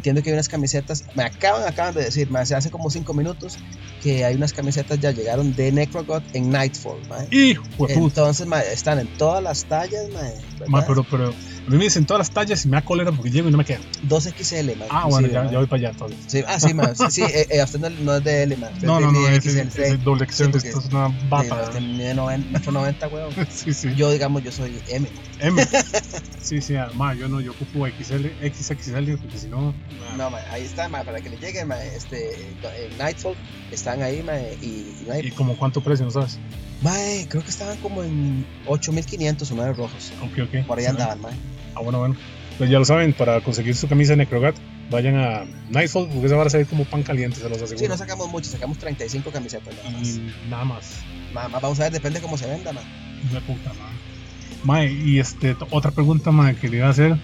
entiendo que hay unas camisetas, me acaban, acaban de decir, mae, hace hace como 5 minutos que hay unas camisetas ya llegaron de Necrogot en Nightfall, mae. Hijo de puta. Entonces, mae, están en todas las tallas, mae, pero, pero a mí me dicen todas las tallas y me da cólera porque llego y no me quedan. 2XL, mae. Ah, bueno, inclusive, ya, ya voy para allá entonces. Sí, ah, sí, mae, sí, sí, eh, eh, usted no, no es de L, usted No, es no, no, ese, XL, sí. es doble Sí, porque- esto es una Sí, bata. usted mide 90, metro 90, weón. <laughs> Sí, sí. Yo, digamos, yo soy M. M. <laughs> Sí, sí, ma, yo no, yo ocupo XL, XXL, porque si no. No, mae, ahí está, mae, para que le lleguen, mae, este, Nightfall, están ahí, mae, y, y ¿Y como cuánto precio, no sabes? Mae, creo que estaban como en 8500 o 9 rojos. Ok, ok. Por ahí Sí, andaban, mae. Ah, bueno, bueno. Pues ya lo saben, para conseguir su camisa de Necrogat, vayan a Nightfall, porque esa va a salir como pan caliente, se los aseguro. Sí, no sacamos mucho, sacamos 35 camisetas nada más. y nada más. Nada más vamos a ver, depende cómo se venda, mae. Una puta madre. Mae, y este, otra pregunta mae, que le iba a hacer,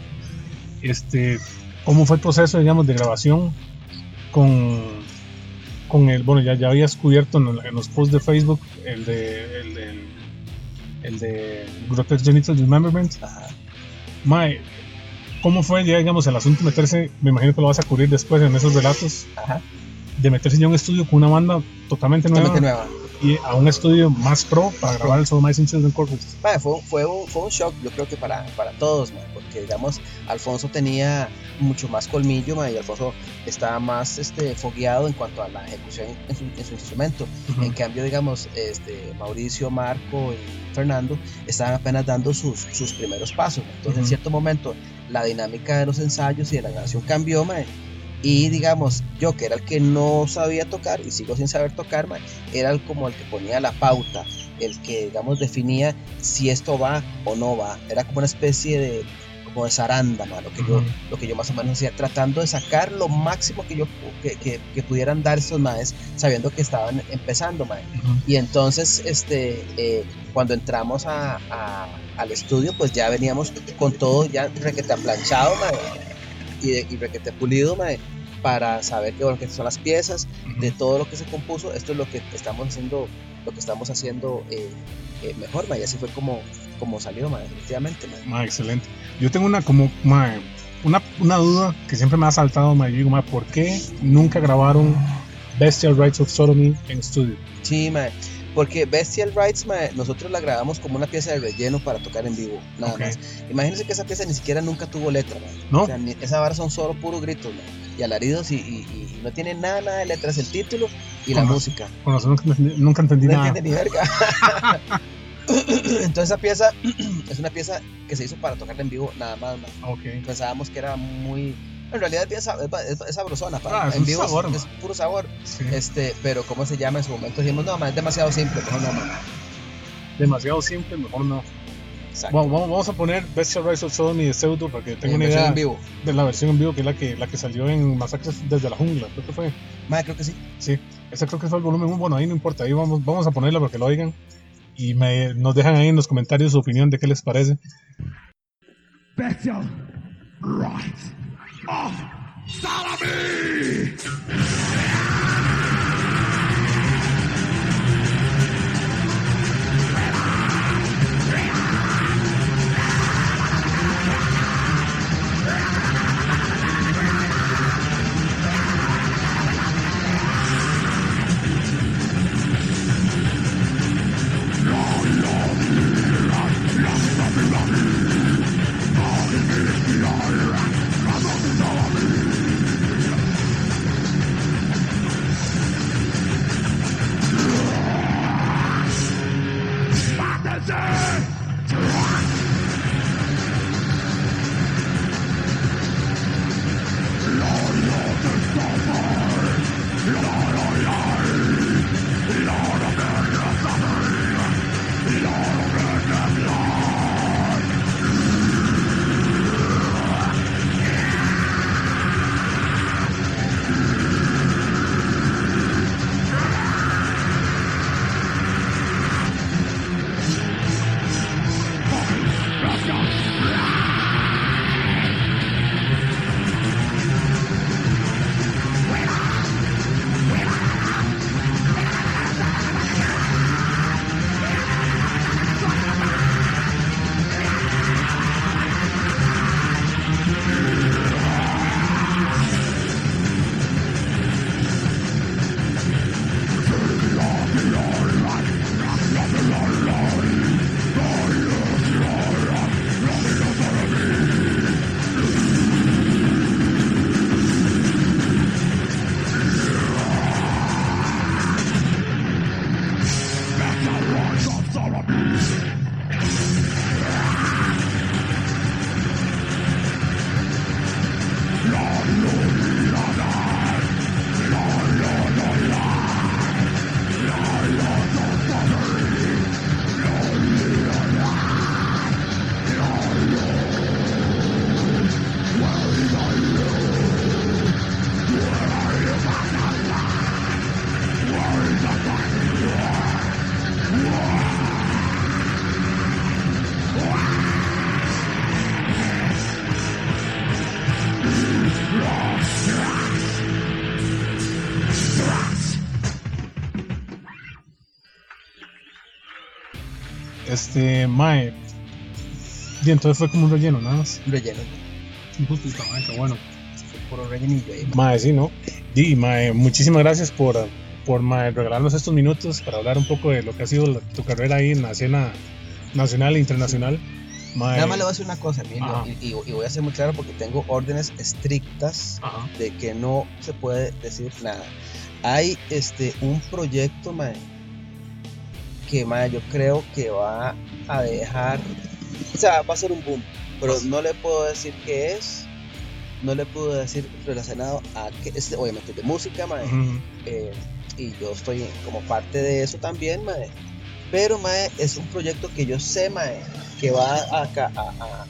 este, ¿cómo fue el proceso, digamos, de grabación con, con el, bueno, ya, ya habías cubierto en, en los posts de Facebook el de, el de, el de Grotesque Genital Dismemberment. Ajá. Mae, ¿cómo fue ya, digamos, el asunto de meterse, me imagino que lo vas a cubrir después en esos relatos, Ajá. de meterse ya a un estudio con una banda totalmente nueva, Totalmente nueva. Y a un estudio más pro para grabar el Soul Mice Children Corpus? Mae, fue, fue, un, fue un shock, yo creo que para, para todos, mae, porque digamos, Alfonso tenía mucho más colmillo, mae, y Alfonso estaba más este, fogueado en cuanto a la ejecución en su, en su instrumento. Ujú. En cambio, digamos, este, Mauricio, Marco y Fernando estaban apenas dando sus, sus primeros pasos. ¿no? Entonces, en Ujú. cierto momento, la dinámica de los ensayos y de la grabación cambió, mae, y digamos, yo que era el que no sabía tocar y sigo sin saber tocar, mae, era el, como el que ponía la pauta, el que, digamos, definía si esto va o no va. Era como una especie de como de zaranda, mae, lo que yo Ujú. lo que yo más o menos hacía, tratando de sacar lo máximo que yo que, que, que pudieran dar estos maes, sabiendo que estaban empezando, mae. Ujú. Y entonces, este, eh, cuando entramos a, a- al estudio, pues ya veníamos con todo ya requete aplanchado, mae, y, de- y requete pulido, mae, para saber que, bueno, que son las piezas, de todo lo que se compuso, esto es lo que estamos haciendo, lo que estamos haciendo eh, eh, mejor, mae, y así fue como, como salió, mae, definitivamente, mae. Ma, excelente. Yo tengo una como ma, una, una duda que siempre me ha saltado, ma, yo digo, ma, ¿por qué nunca grabaron Bestial Rights of Sodomy en estudio? Sí, mae. Porque Bestial Rights, mae, nosotros la grabamos como una pieza de relleno para tocar en vivo, nada más. Imagínense que esa pieza ni siquiera nunca tuvo letra, mae. ¿No? O sea, ni- esa vara son solo puros gritos, mae, y alaridos y, y- y no tiene nada, nada de letras, el título y la Con música. Con razón nunca, entendí- No nada. entiende ni verga. <laughs> Entonces esa pieza <clears throat> es una pieza que se hizo para tocarla en vivo, nada más, mae. Ok. Pensábamos que era muy En realidad es es, sabrosona. Ah, es en vivo es- sabor, es, ma. puro sabor. Sí. Este, pero ¿cómo se llama en su momento? Dijimos, no, ma, es demasiado simple, mejor no, ma. Demasiado simple, mejor no. Exacto. Vamos, vamos- a poner Bestial Rise of Sodom y de Pseudo para que tenga En una versión idea en vivo. de la versión en vivo que es la que, la que salió en Masacres desde la jungla, creo que fue. Ma, creo que sí. Sí, ese creo que fue el volumen 1. Bueno, ahí no importa, ahí vamos, vamos a ponerla para que lo oigan. Y me, nos dejan ahí en los comentarios su opinión de qué les parece. Bestial right of Salami! Este, Mae. Y entonces fue como un relleno, nada más. Un relleno. Justo, qué bueno. Fue puro rellenillo ahí, ma. Mae, sí, ¿no? Di, Mae, muchísimas gracias por, por mae, regalarnos estos minutos para hablar un poco de lo que ha sido la- tu carrera ahí en la escena nacional e internacional. Mae, Nada más le voy a decir una cosa, Emilio, y, y- y voy a ser muy claro porque tengo órdenes estrictas Ajá. de que no se puede decir nada. Hay este un proyecto, mae, que mae, yo creo que va a dejar, o sea, va a ser un boom, pero no le puedo decir qué es, no le puedo decir relacionado a que, este, obviamente de música, eh, y yo estoy como parte de eso también, mae. Pero, mae, es un proyecto que yo sé, mae, que va a, a- a-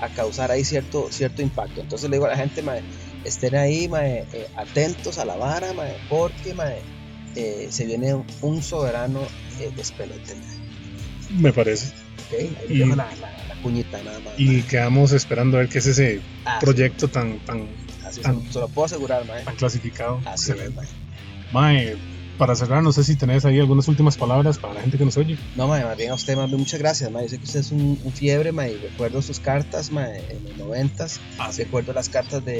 a causar ahí cierto, cierto impacto. Entonces le digo a la gente, estén ahí, mae, eh, atentos a la vara, mae, porque, mae, eh, se viene un, soberano eh, despelote. Me parece. ¿ok? Ahí Y- dejo la, la- la cuñita nada más. Y mae. quedamos esperando a ver qué es ese Así- proyecto tan, tan, así tan- se lo puedo asegurar, tan clasificado. Así es, mae. Para cerrar, no sé si tenés ahí algunas últimas palabras para la gente que nos oye. No, mae, más bien a usted, más bien, muchas gracias, mae. Yo sé que usted es un, un fiebre, mae, recuerdo sus cartas, mae, en los noventas. Recuerdo las cartas de,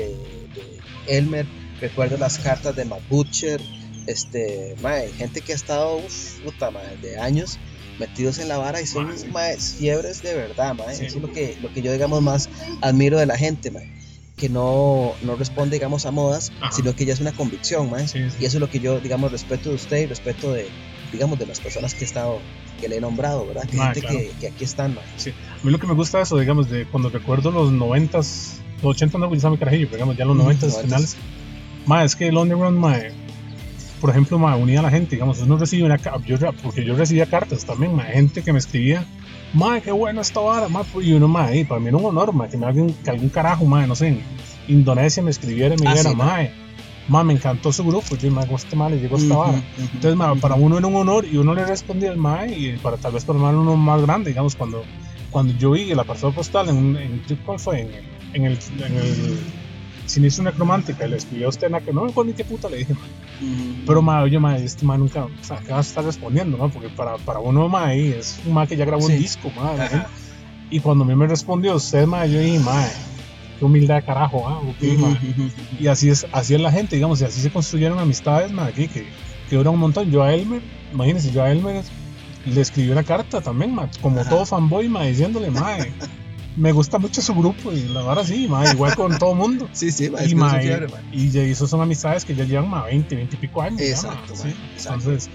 de Elmer, recuerdo las cartas de Matt Butcher, este, mae, gente que ha estado, uf, puta, mae, de años metidos en la vara y son Mae, sí. mae, fiebres de verdad, mae. Sí. Eso es lo que, lo que yo, digamos, más admiro de la gente, mae. Que no, no responde, digamos, a modas, Ajá. sino que ya es una convicción, mae. Sí, sí. Y eso es lo que yo, digamos, respeto de usted y respeto de, digamos, de las personas que he estado, que le he nombrado, ¿verdad? Que Mae, gente claro. que, que aquí están, mae. A mí lo que me gusta eso, digamos, de cuando recuerdo los noventas, los 80 no, yo estaba muy carajillo, pero digamos, ya los Ujú, 90 noventas. finales. Ma, es que el underground, ma, por ejemplo, ma, unía a la gente, digamos, uno recibía una yo, porque yo recibía cartas también, ma, gente que me escribía, ma, qué bueno esta vara, ma, y uno, ma, y para mí era un honor, ma, que me alguien, que algún carajo, ma, no sé, en Indonesia me escribiera y me Ah, dijera, sí, ma. ma, ma, me encantó su grupo, yo, ma, este ma, le llegó esta vara. ujú, Entonces, ma, para uno era un honor y uno le respondía al mae y para tal vez para uno más grande, digamos, cuando, cuando yo vi el apartado postal en, un- en ¿cuál fue? En, el- en el, en el Sinistro Necromántica, y le escribió a usted, na- que no me acuerdo ni qué puta le dije, ujú. pero ma, oye, ma, este ma nunca, o sea, ¿qué vas a estar respondiendo, no? Porque para, para uno, ma, ahí es un ma que ya grabó Sí. un disco, ma, y cuando a mí me respondió usted, ma, yo dije, ma, qué humildad de carajo, ah, ok, Ujú, ma. Y así es, así es la gente, digamos, y así se construyeron amistades, ma, aquí, que, que duran un montón. Yo a Elmer, imagínense, yo a Elmer le escribí una carta también, ma, como Ajá. todo fanboy, ma, diciéndole, ma, me gusta mucho su grupo, y la verdad sí, ma, igual con todo mundo. <laughs> Sí, sí, ma, y, ma, y, fiebre, y ya esos son amistades que ya llevan, ma, 20, 20 y pico años. Exacto, sí. exacto. Entonces,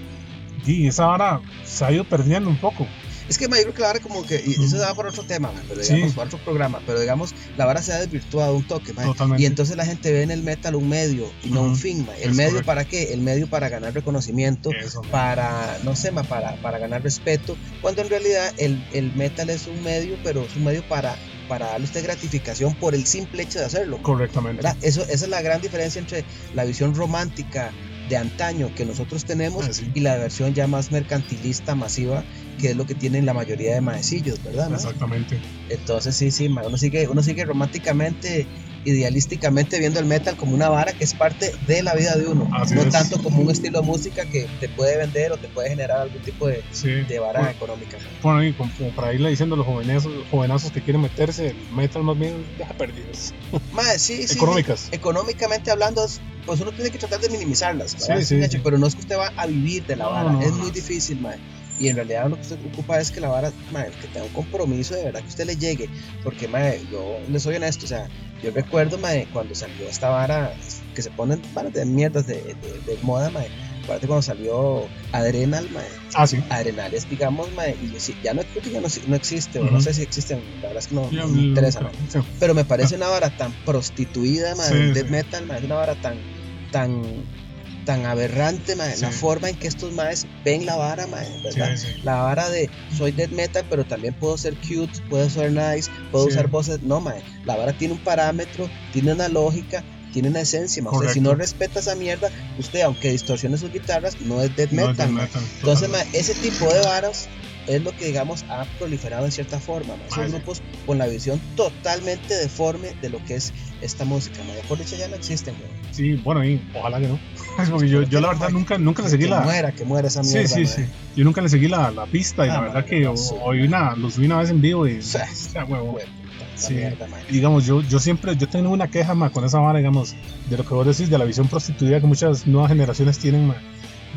y esa hora se ha ido perdiendo un poco. Es que ma, yo creo que la vara como que, y eso da para otro tema, ma, pero Sí. digamos, para otro programa, pero digamos, la vara se ha desvirtuado un toque, ma, Totalmente. y entonces la gente ve en el metal un medio y no un fin, ma. ¿El Es medio correcto. para qué? El medio para ganar reconocimiento, Eso, para, no sé, ma, para, para ganar respeto, cuando en realidad el, el metal es un medio, pero es un medio para, para darle usted gratificación por el simple hecho de hacerlo. Correctamente. ¿verdad? Eso, esa es la gran diferencia entre la visión romántica de antaño que nosotros tenemos Ah, sí. y la versión ya más mercantilista, masiva, que es lo que tienen la mayoría de maecillos, ¿verdad? ma? Exactamente. Entonces sí, sí, uno sigue, uno sigue románticamente, idealísticamente viendo el metal como una vara que es parte de la vida de uno, Así no es. tanto como un estilo de música que te puede vender o te puede generar algún tipo de, Sí. de vara Bueno, económica. Bueno, y como, como para irle diciendo a los jovenazos, jovenazos que quieren meterse, el metal más bien deja perdidas. Ma, sí, sí, Económicas. Económicamente hablando, es- pues uno tiene que tratar de minimizarlas. Sí, sí. Pero no es que usted va a vivir de la No, vara, no, es no. muy difícil, mae. Y en realidad lo que usted ocupa es que la vara, mae, que tenga un compromiso de verdad que usted le llegue. Porque, mae, yo le soy honesto, o sea, yo recuerdo, mae, cuando salió esta vara, que se ponen varas de mierdas de, de, de moda, mae. Aparte cuando salió Adrenal, mae. Ah, sí. Adrenal es, digamos, mae, y sí, ya no, creo que ya no, no existe, o no sé si existen, la verdad es que no, me interesa, sí. Pero me parece una vara tan prostituida, death sí. metal, man, es una vara tan, tan, tan aberrante, man, la forma en que estos maes ven la vara, man, ¿verdad? Sí, sí. La vara de soy death metal, pero también puedo ser cute, puedo ser nice, puedo usar voces. No, man, la vara tiene un parámetro, tiene una lógica, tiene una esencia, sea, si no respeta esa mierda, usted, aunque distorsione sus guitarras, no es death No es metal, metal, Entonces, totalmente. ma, ese tipo de varas es lo que, digamos, ha proliferado en cierta forma. Esos grupos con la visión totalmente deforme de lo que es esta música. Por dicho ya no existen. güey. Sí, bueno, y ojalá que no. <laughs> Porque yo, yo la verdad nunca, nunca le seguí que la. muera, que muera esa Sí, mierda. sí, ma. sí. Yo nunca le seguí la, la pista y Ah, la man, verdad que sí. oí una, los vi una vez en vivo y. O sea, huevo. Sí. mierda, digamos, yo, yo siempre, yo tengo una queja ma, con esa vara, digamos, de lo que vos decís, de la visión prostituida que muchas nuevas generaciones tienen, ma.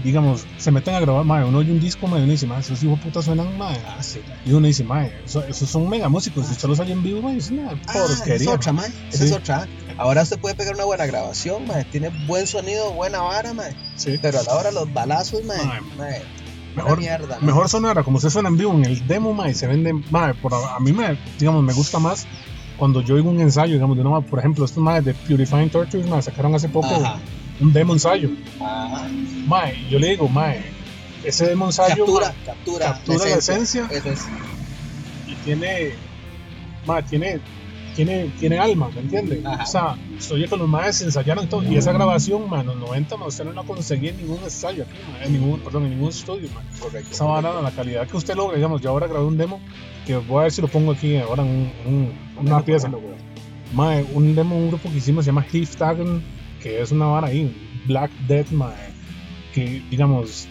Digamos, se meten a grabar, ma, uno oye un disco, ma, y uno dice, ma, esos hijos de puta suenan, ma, sí. y uno dice, ma, eso- esos son mega músicos, si usted los oye en vivo, ma, es una Ah, esa es porquería. otra, ma. Esa es Sí. otra. Ahora usted puede pegar una buena grabación, ma. Tiene buen sonido, buena vara, ma. Sí. Pero a la hora los balazos, ma. Ma, ma, una Mejor, mierda, mejor sonara como se suena en vivo en el demo, ma, y se vende, ma, por, a mí me, digamos, me gusta más cuando yo oigo un ensayo, digamos, de una, por ejemplo, estos ma de Purifying Tortures, ma, sacaron hace poco Ajá. Un demo ensayo, Ajá. ma, y yo le digo, ma, ese demo ensayo, Captura, captura, captura la esencia. Eso es. y tiene, ma, tiene, tiene, tiene alma, ¿me entiendes? O sea, estoy con los maes ensayaron todo, y esa grabación, ma, en los 90, ma, usted no la conseguía en ningún ensayo aquí, en ningún, perdón, en ningún estudio, ma. Correcto. esa vara, la calidad que usted logra, digamos, yo ahora grabé un demo, que voy a ver si lo pongo aquí ahora en un- un- una pieza. Mae, un demo, un grupo que hicimos se llama Hiftagon, que es una vara ahí, Black Death, mae, que digamos,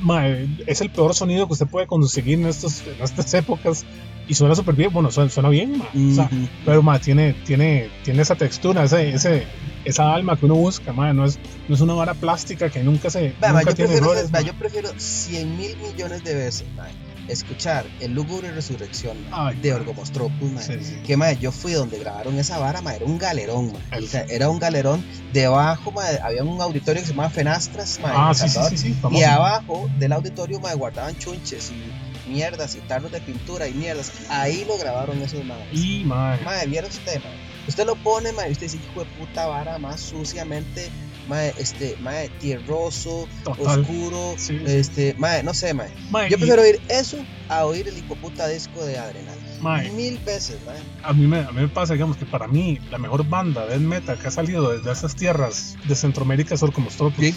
mae, es el peor sonido que usted puede conseguir en, estos, en estas épocas y suena súper bien, bueno, suena, suena bien, mae, o sea, pero mae, tiene, tiene, tiene esa textura, ese, ese, esa alma que uno busca, mae, no es, no es una vara plástica que nunca se, nunca yo, tiene prefiero, errores, mae. yo prefiero 100 mil millones de veces ma, escuchar el lúgubre resurrección Ay, de. Orgomostropus. Sí, sí. Que yo fui donde grabaron esa vara, ma, era un galerón. O sea, era un galerón. Debajo ma, había un auditorio que se llamaba Fenastras. ma, en Ah, sí, Salvador, Y abajo del auditorio ma, guardaban chunches y mierdas y tarros de pintura y mierdas. Ahí lo grabaron esos madres. Y, mae, Madre, viera usted. Usted lo pone, y usted dice, hijo de puta vara, más suciamente, mae, este, mae, tierroso, Total. oscuro, Sí, sí. este, mae, no sé, mae. Mae, Yo y- prefiero oír eso a oír el hijo de puta disco de Adrenal. mae, Mil veces, mae. a mí, me, a mí me pasa, digamos, que para mí la mejor banda de metal que ha salido desde esas tierras de Centroamérica son como Stropos. Sí.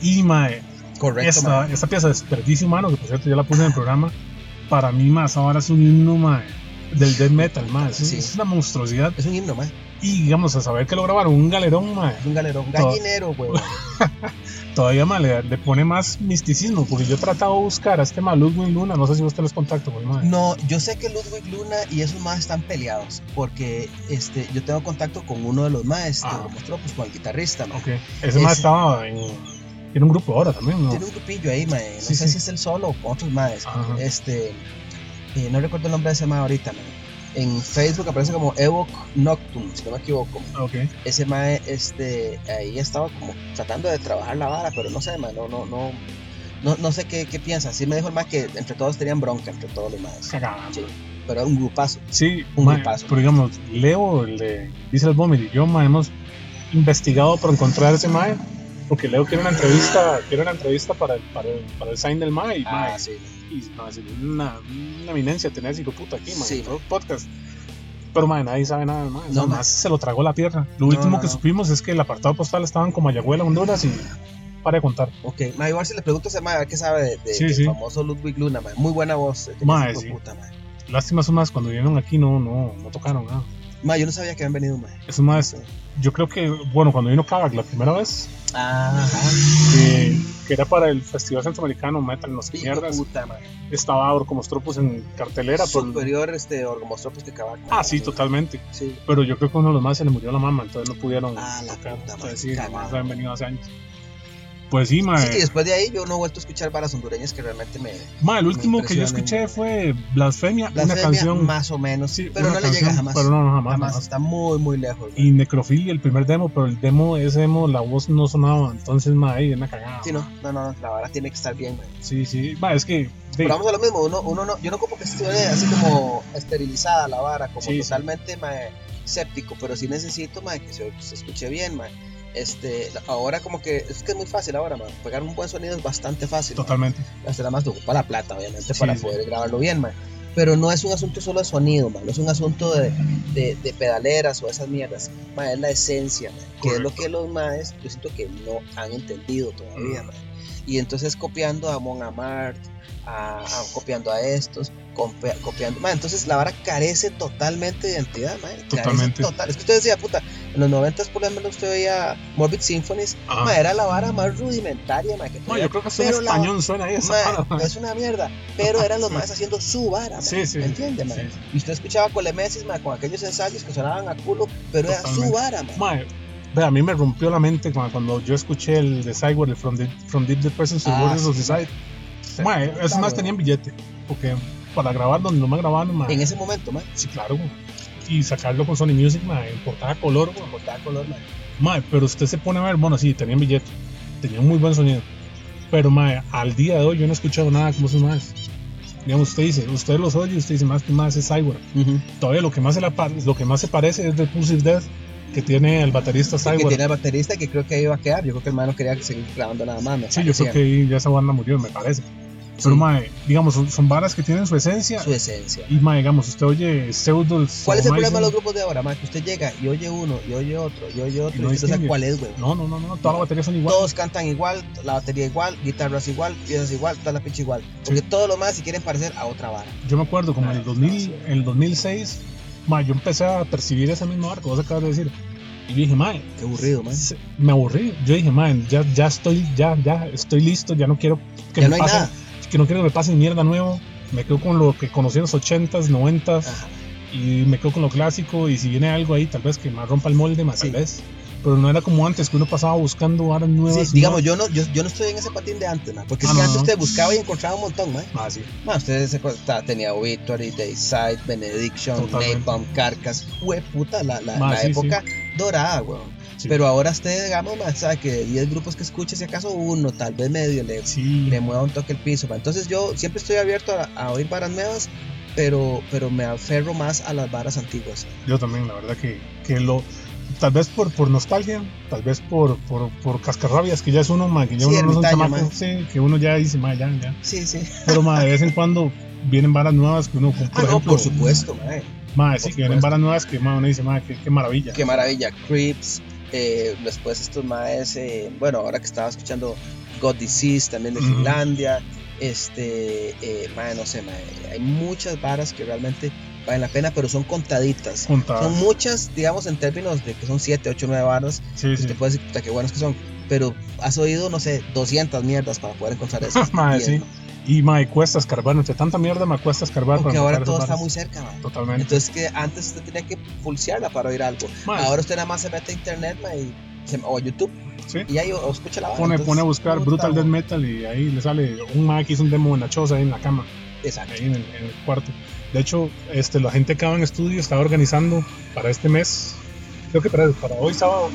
Y, mae, Correcto, mae. esta, esta pieza de Desperdicio Humano, que por cierto ya la puse en el programa, para mí más ahora es un himno, mae, del death metal, mae. Es, Sí. es una monstruosidad. Es un himno, mae. Y, digamos, a saber que lo grabaron un galerón, mae, Es un galerón, gallinero, weón. <laughs> todavía mae, le, le pone más misticismo, porque yo he tratado de buscar a este mae, Ludwig Luna, no sé si vos tenés contacto con el mae. No, yo sé que Ludwig Luna y esos más están peleados, porque este, yo tengo contacto con uno de los maestros, Ah. mostró, pues con el guitarrista, mae. Ok, ese mae Ese- estaba en, en un grupo ahora también, ¿no? Tiene un grupillo ahí, mae. No Sí, sé sí. si es el solo o con otros maes. Ajá. Este, eh, no recuerdo el nombre de ese mae ahorita, mae. En Facebook aparece como Evoc Noctum, si no me equivoco. Ok, Ese mae, este, ahí estaba como tratando de trabajar la vara, pero no sé, mae, no, no, no, no, no sé qué, qué piensa. Sí me dijo el mae que entre todos tenían bronca, entre todos los maes. Sí, pero era un grupazo. Sí, Un mae, grupazo. pero digamos, Leo, el de Diesel Vomit y yo, mae, hemos investigado por encontrar ese mae, porque Leo quiere una entrevista, quiere una entrevista para el, para el, para el sign del mae, Ah, sí. y, es una, una eminencia tener hijo puta aquí, mae, Sí. podcast. Pero mae, nadie sabe nada del No, más se lo tragó la tierra. Lo No, último no, que supimos es que el apartado postal estaba en Comayagüela, Honduras, y para de contar. Ok, mae, igual si le pregunto a ese mae, a ver qué sabe de, de- Sí, del sí. famoso Ludwig Luna, mae. Muy buena voz. hijo sí. puta. Lástima son más, cuando vinieron aquí no, no, no tocaron nada. Mae, yo no sabía que habían venido, mae. Esos más, yo creo que, bueno, cuando vino Kavak la primera vez, Ajá. que, que era para el Festival Centroamericano Metal, no sé mierdas. puta. Estaba como Stropos en cartelera. Superior este Orgomostropos que Kavak. Ah, sí, totalmente. Sí. Pero yo creo que uno de los más se le murió la mamá, entonces no pudieron Ah, la tocar. puta, Entonces, sí, nomás habían venido hace años. Pues sí, mae. Sí, y después de ahí yo no he vuelto a escuchar varas hondureñas que realmente me. Mae, el último que yo escuché fue Blasfemia, Blasfemia, una canción. más o menos. sí, pero no le llega canción, jamás. Pero no, no, jamás. jamás. jamás. Está muy, muy lejos. Y Necrofilia, el primer demo, pero el demo, ese demo, la voz no sonaba. Entonces, mae, ahí, una cagada. Sí, no, no, no, no, la vara tiene que estar bien, mae. Sí, sí. Mae, es que. Pero de- vamos a lo mismo, uno, uno no, yo no como que esté así como esterilizada la vara, como Sí, sí. totalmente mae, séptico, pero sí necesito mae, que se, se escuche bien, mae. Este, ahora como que es que es muy fácil ahora, mae. pegar un buen sonido es bastante fácil. Totalmente. Hasta nada más te ocupa la plata, obviamente, Sí, para sí. poder grabarlo bien, mae. Pero no es un asunto solo de sonido, mae. no es un asunto de, de, de pedaleras o esas mierdas, mae, es la esencia, mae, que es lo que los maes, yo siento que no han entendido todavía, Mm. mae. Y entonces copiando a Mon Amart, a, a- copiando a estos, compe- copiando, mae, entonces la vara carece totalmente de identidad, carece Totalmente. total. Es que usted decía, puta, en los 90 por ejemplo usted veía Morbid Symphonies, mae, era la vara más rudimentaria, mae, que podía- yo creo que hasta en pero la- español suena ahí esa vara, es una mierda, pero eran los más haciendo su vara, Sí, sí. ¿me entiende? Sí. Y usted escuchaba Colemesis, mae, con aquellos ensayos que sonaban a culo, pero era su Totalmente. vara, mae. A mí me rompió la mente cuando, yo escuché el de Cyborg, el From, the, From Deep Depression to Ah, sí, of the Side. Mae, esos más tenían billete. Porque para grabar donde no me grababan, mae. En ese momento, mae, Sí, claro, güey. Y sacarlo con Sony Music, mae, en portada color, güey. portada color, mae. Mae, pero usted se pone a ver, bueno, sí, tenían billete. Tenían muy buen sonido. Pero, mae, al día de hoy yo no he escuchado nada como esos más. Digamos, usted dice, usted los oye y usted dice, más que más es Cyborg. Todavía lo que más se, la, lo que más se parece es Repulsive Death que tiene el baterista que Cyborg. tiene el baterista que creo que ahí iba a quedar. Yo creo que el man no quería seguir grabando nada más. me Sí, yo creo parecía. que ahí ya esa banda murió, me parece. Pero, Sí. mae, digamos, son, son varas que tienen su esencia. su esencia. Y, mae, digamos, usted oye Pseudo. ¿Cuál es el problema de los grupos de ahora, man? Que usted llega y oye uno, y oye otro, y oye otro, Y y, no usted no sabe cuál es, güey. No, no, no, no, todas las baterías son iguales. Todos cantan igual, la batería igual, guitarras igual, piezas igual, toda la pinche igual. Porque todos los más si quieren parecer a otra vara. Yo me acuerdo como en el Ay, 2000, en el 2006, mae, yo empecé a percibir ese mismo arco, vos acabas de decir. Y yo dije, mae, Qué aburrido, man. se- me aburrí. Yo dije, mae, ya, ya estoy, ya, ya estoy listo, ya no quiero que Ya me no pasen, que no quiero que me pasen mierda nuevo. Me quedo con lo que conocí en los 80s, 90s Ajá. y me quedo con lo clásico y si viene algo ahí tal vez que me rompa el molde, más Sí. tal vez. Pero no era como antes que uno pasaba buscando varas nuevas. Sí, digamos, nuevas. yo no, yo, yo no estoy en ese patín de antes, man. Porque Ah, que no, antes no. usted buscaba y encontraba un montón, man. Ah, sí. Man, usted se, ta- tenía Obituary, Dayside, Benediction, Totalmente. Napalm, Carcass. Hue puta, la, la, Ma, la sí, sí. época dorada, weón. Sí. Pero ahora usted, digamos, man, sabe que de 10 grupos que escuche, si acaso uno, tal vez medio, le, Sí. le mueva un toque el piso. man. Entonces yo siempre estoy abierto a, a oír varas nuevas, pero, pero me aferro más a las varas antiguas. Yo también, la verdad que, que lo. Tal vez por, por nostalgia, tal vez por, por, por cascarrabias, que ya es uno, ma, que ya Sí, uno no ma. sí, que uno ya dice, ma, ya, ya. Sí, sí. Pero ma, de vez en cuando vienen varas nuevas que uno, <laughs> por Ah, no, por supuesto, mae. ma, sí, que vienen varas nuevas que ma, uno dice, ma, qué, qué maravilla. Qué maravilla. Creeps. eh, después estos maes. eh, bueno, ahora que estaba escuchando God Disease también de. Finlandia. Este. Eh, no sé, mae, Hay muchas varas que realmente valen la pena, pero son contaditas. Son muchas, digamos, en términos de que son 7, 8, 9 varas. Sí, sí. te puedes decir, puta, qué buenos que son. Pero has oído, no sé, 200 mierdas para poder encontrar eso. <laughs> Ma, Y, sí. Y ma, cuesta escarbar, entre tanta mierda me cuesta escarbar. Porque ahora todo esas está muy cerca, mae. Totalmente. Entonces que antes usted tenía que pulsearla para oír algo. Ma, Ahora usted nada más se mete a internet ma, y se- o a YouTube sí. y ahí o, escucha la vara. Pone, Entonces, pone a buscar Brutal Death. Metal y ahí le sale un ma que hizo un demo en la choza ahí en la cama. Exacto. ahí en el, en el cuarto. De hecho, este, la gente que va en estudio estaba organizando para este mes, creo que para, para hoy sábado,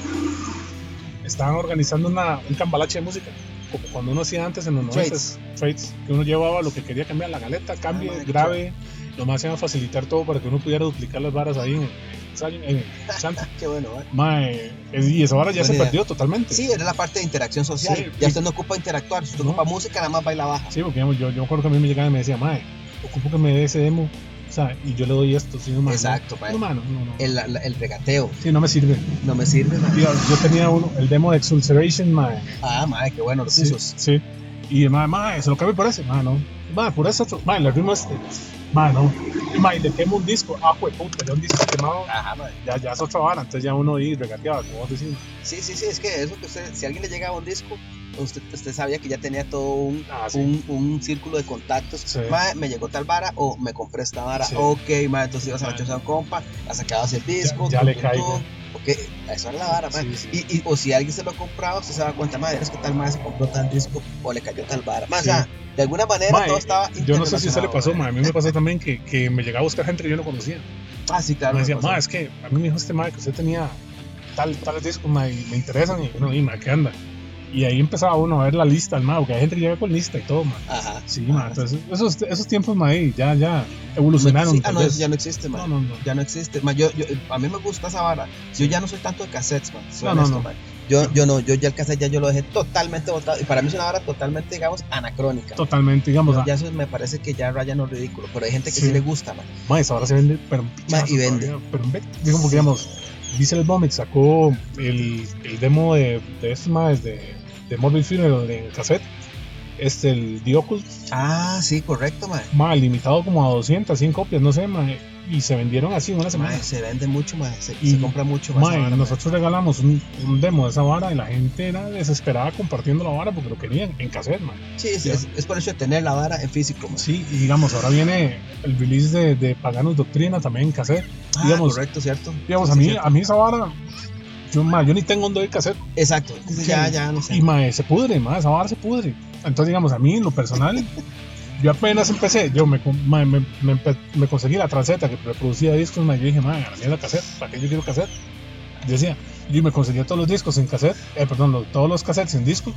estaban organizando una, un cambalache de música, como cuando uno hacía antes en los 90 Trades. que uno llevaba lo que quería cambiar, la galeta, madre, qué grave, nomás iban a facilitar todo para que uno pudiera duplicar las varas ahí en, en, en Shanty. <laughs> Qué bueno, ¿eh? Mae, y esa vara ya Buena se idea. perdió totalmente. Sí, era la parte de interacción social. Sí, ya y- usted no ocupa interactuar, si usted No. ocupa música, nada más baila baja. Sí, porque digamos, yo, yo me acuerdo que a mí me llegaba y me decía, Mae, ocupo que me dé ese demo, o sea, y yo le doy esto, sí, no, mae, Exacto, no, mae. El, la- el regateo Sí, no me sirve. no me sirve. Yo, yo tenía uno, el demo de Exulceration, mae. Ah, madre, qué bueno, los Sí, usos. sí. Y mae, mae, se lo cambio por ese, mae, no. Mae, por otro, mae, le ritmo este. Mae, no. Y le quemo un disco. Ah, pues puta, ya un disco quemado. Ajá, madre. Ya, ya es otra vara, entonces ya uno ahí regateaba, como vos decís. Sí, sí, sí, es que eso que usted, si alguien le llegaba un disco, usted, usted sabía que ya tenía todo un, Ah, sí. un, un círculo de contactos. Sí. Me llegó tal vara o me compré esta vara. Sí. Ok, mae, entonces ibas a la choza de un compa, la sacabas el disco. ya tum, le caigo. tum. Ok, eso era la vara. Sí, sí. Y, y- o si alguien se lo compraba, usted se daba cuenta, madre, es que tal madre se compró tal disco o le cayó tal vara. Mae, Sí. O sea, de alguna manera todo estaba yo no sé si a usted le pasó, mae. A mí me pasó también que, que me llegaba a buscar gente que yo no conocía. Ah, sí, claro. me decía, mae, es que a mí me dijo este mae que usted tenía tal, tales discos, mae, y me interesan. Y uno, y mae, ¿qué anda? Y ahí empezaba uno a ver la lista, mae, porque hay gente que llega con lista y todo, mae. Ajá. Sí, Ajá. mae, entonces esos, esos tiempos, mae, ya, ya evolucionaron. Sí, ah, no, eso ya no existe, man. no, no, no. Ya no existe. Ma, yo, yo, a mí me gusta esa vara. Yo ya no soy tanto de cassettes, man. Soy No, honesto, no. man. Yo, yo no, yo ya el cassette ya yo lo dejé totalmente botado. Y para mí es una vara totalmente, digamos, anacrónica. Totalmente, digamos, Yo- ah, ya eso me parece que ya raya no ridículo. Pero hay gente que Sí. sí, le gusta, man. mae, esa ahora se vende, pero pichazo y vende. todavía, pero digamos, porque, digamos, Diesel Vomit sacó el, el demo de, de estos maes de, de Morbid Funeral en cassette, este, el The Occult, Ah, sí, correcto, man. mae, limitado como a 200, 100 copias, no sé, mae, y se vendieron así en una semana. Mae, se vende mucho, man. Se, Y, se compra mucho más. Mae, nosotros regalamos un, un demo de esa vara y la gente era desesperada compartiendo la vara porque lo querían en cassette, mae. Sí, es, es, es por eso de tener la vara en físico. Sí, y digamos, ahora viene el release de, de Paganos Doctrina también en cassette. Ah, digamos, correcto, ¿cierto? Digamos, Sí, a mí, cierto. a mí esa vara, yo, mae, yo ni tengo un de cassette. Exacto. Ya, ya, no sé. Y mae, se pudre, mae, esa vara se pudre. Entonces, digamos, a mí, en lo personal, <laughs> yo apenas empecé, yo me, mae, me, me, me conseguí la transeta que reproducía discos, mae, yo dije, mae, a la cassette, ¿para qué yo quiero cassette? Yo decía, yo me conseguía todos los discos en cassette, eh, perdón, todos los cassettes en disco.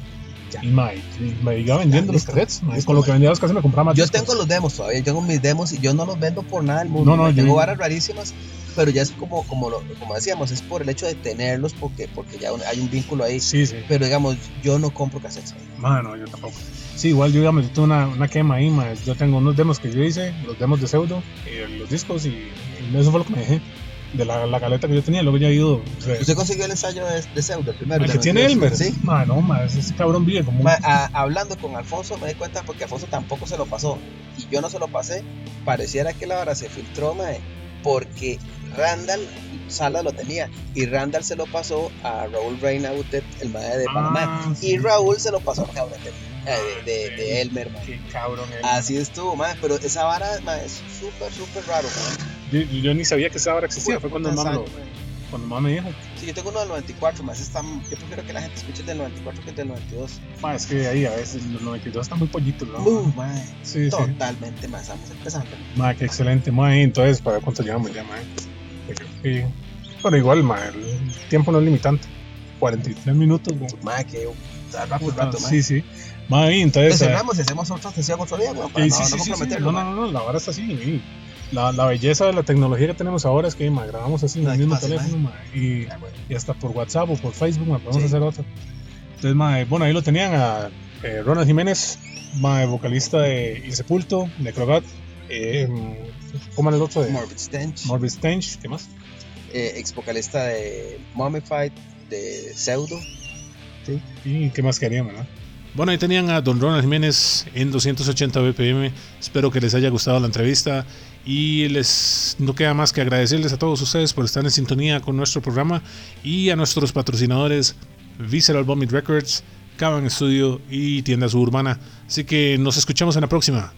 Ya. Y mae, y me iba vendiendo Ya, los cassettes, mae, Listo, con lo que vendía los cassettes me compraba más Yo discos. tengo los demos todavía, yo tengo mis demos y yo no los vendo por nada del mundo. No, no, yo- tengo varas rarísimas, pero ya es como, como, lo- como decíamos, es por el hecho de tenerlos porque, porque ya hay un vínculo ahí. Sí, sí. Pero digamos, yo no compro cassettes. man. Mano, yo tampoco. Sí, igual yo digamos, yo tuve una, una quema ahí, mae. yo tengo unos demos que yo hice, los demos de pseudo, eh, los discos y, y eso fue lo que me dejé de la, la caleta que yo tenía, luego ya he ido... o sea, ¿Usted consiguió el ensayo de, de Pseudo, el primero? el que tiene 92? Elmer, Sí. Mano, mae, ese ese cabrón vive como a- hablando con Alfonso me di cuenta porque Alfonso tampoco se lo pasó y yo no se lo pasé. Pareciera que la hora se filtró, mae, porque Randall Sala lo tenía y Randall se lo pasó a Raúl Reina Butet, el mae de Panamá. Ah, sí. Y Raúl se lo pasó a cabrón de, eh, de, de- de Elmer, mae. Qué cabrón él. Así estuvo, mae, pero esa vara mae, es súper, súper raro. Yo, yo ni sabía que esa hora existía, fue cuando Puta mamá, cuando mamá me dijo. Sí, yo tengo uno del 94, más está, yo prefiero que la gente escuche el del 94 que el del 92. Ma, es que ahí a veces los 92 están muy pollitos, ¿no? Uh, sí, sí. totalmente más, estamos empezando. Ma, qué excelente, ma, entonces, ¿para cuánto llevamos ya, ma? Sí. Pero igual, ma, el tiempo no es limitante. 43 minutos, ma. Mae, que rápido, rato, mae. sí, sí. Ma, y entonces... Cerramos y hacemos otra sesión otro día, para Sí, no, sí, no sí. No, no, no, la hora está así. y la, la belleza de la tecnología que tenemos ahora es que ma, grabamos así en el mismo fácil, teléfono ma, y, y hasta por WhatsApp o por Facebook ma, podemos hacer otro. Entonces, ma, bueno, ahí lo tenían a eh, Ronald Jiménez, ma, vocalista de Insepulto, Necrogat, eh, ¿cómo era el otro? De Morbid Stench, Morbid Stench, ¿qué más? eh, ex vocalista de Mummified, de Pseudo. Sí. ¿Y qué más querían, verdad? Bueno, ahí tenían a Don Ronald Jiménez en 280 BPM. Espero que les haya gustado la entrevista y les no queda más que agradecerles a todos ustedes por estar en sintonía con nuestro programa y a nuestros patrocinadores Visceral Vomit Records, Caban Studio y Tienda Suburbana. Así que nos escuchamos en la próxima.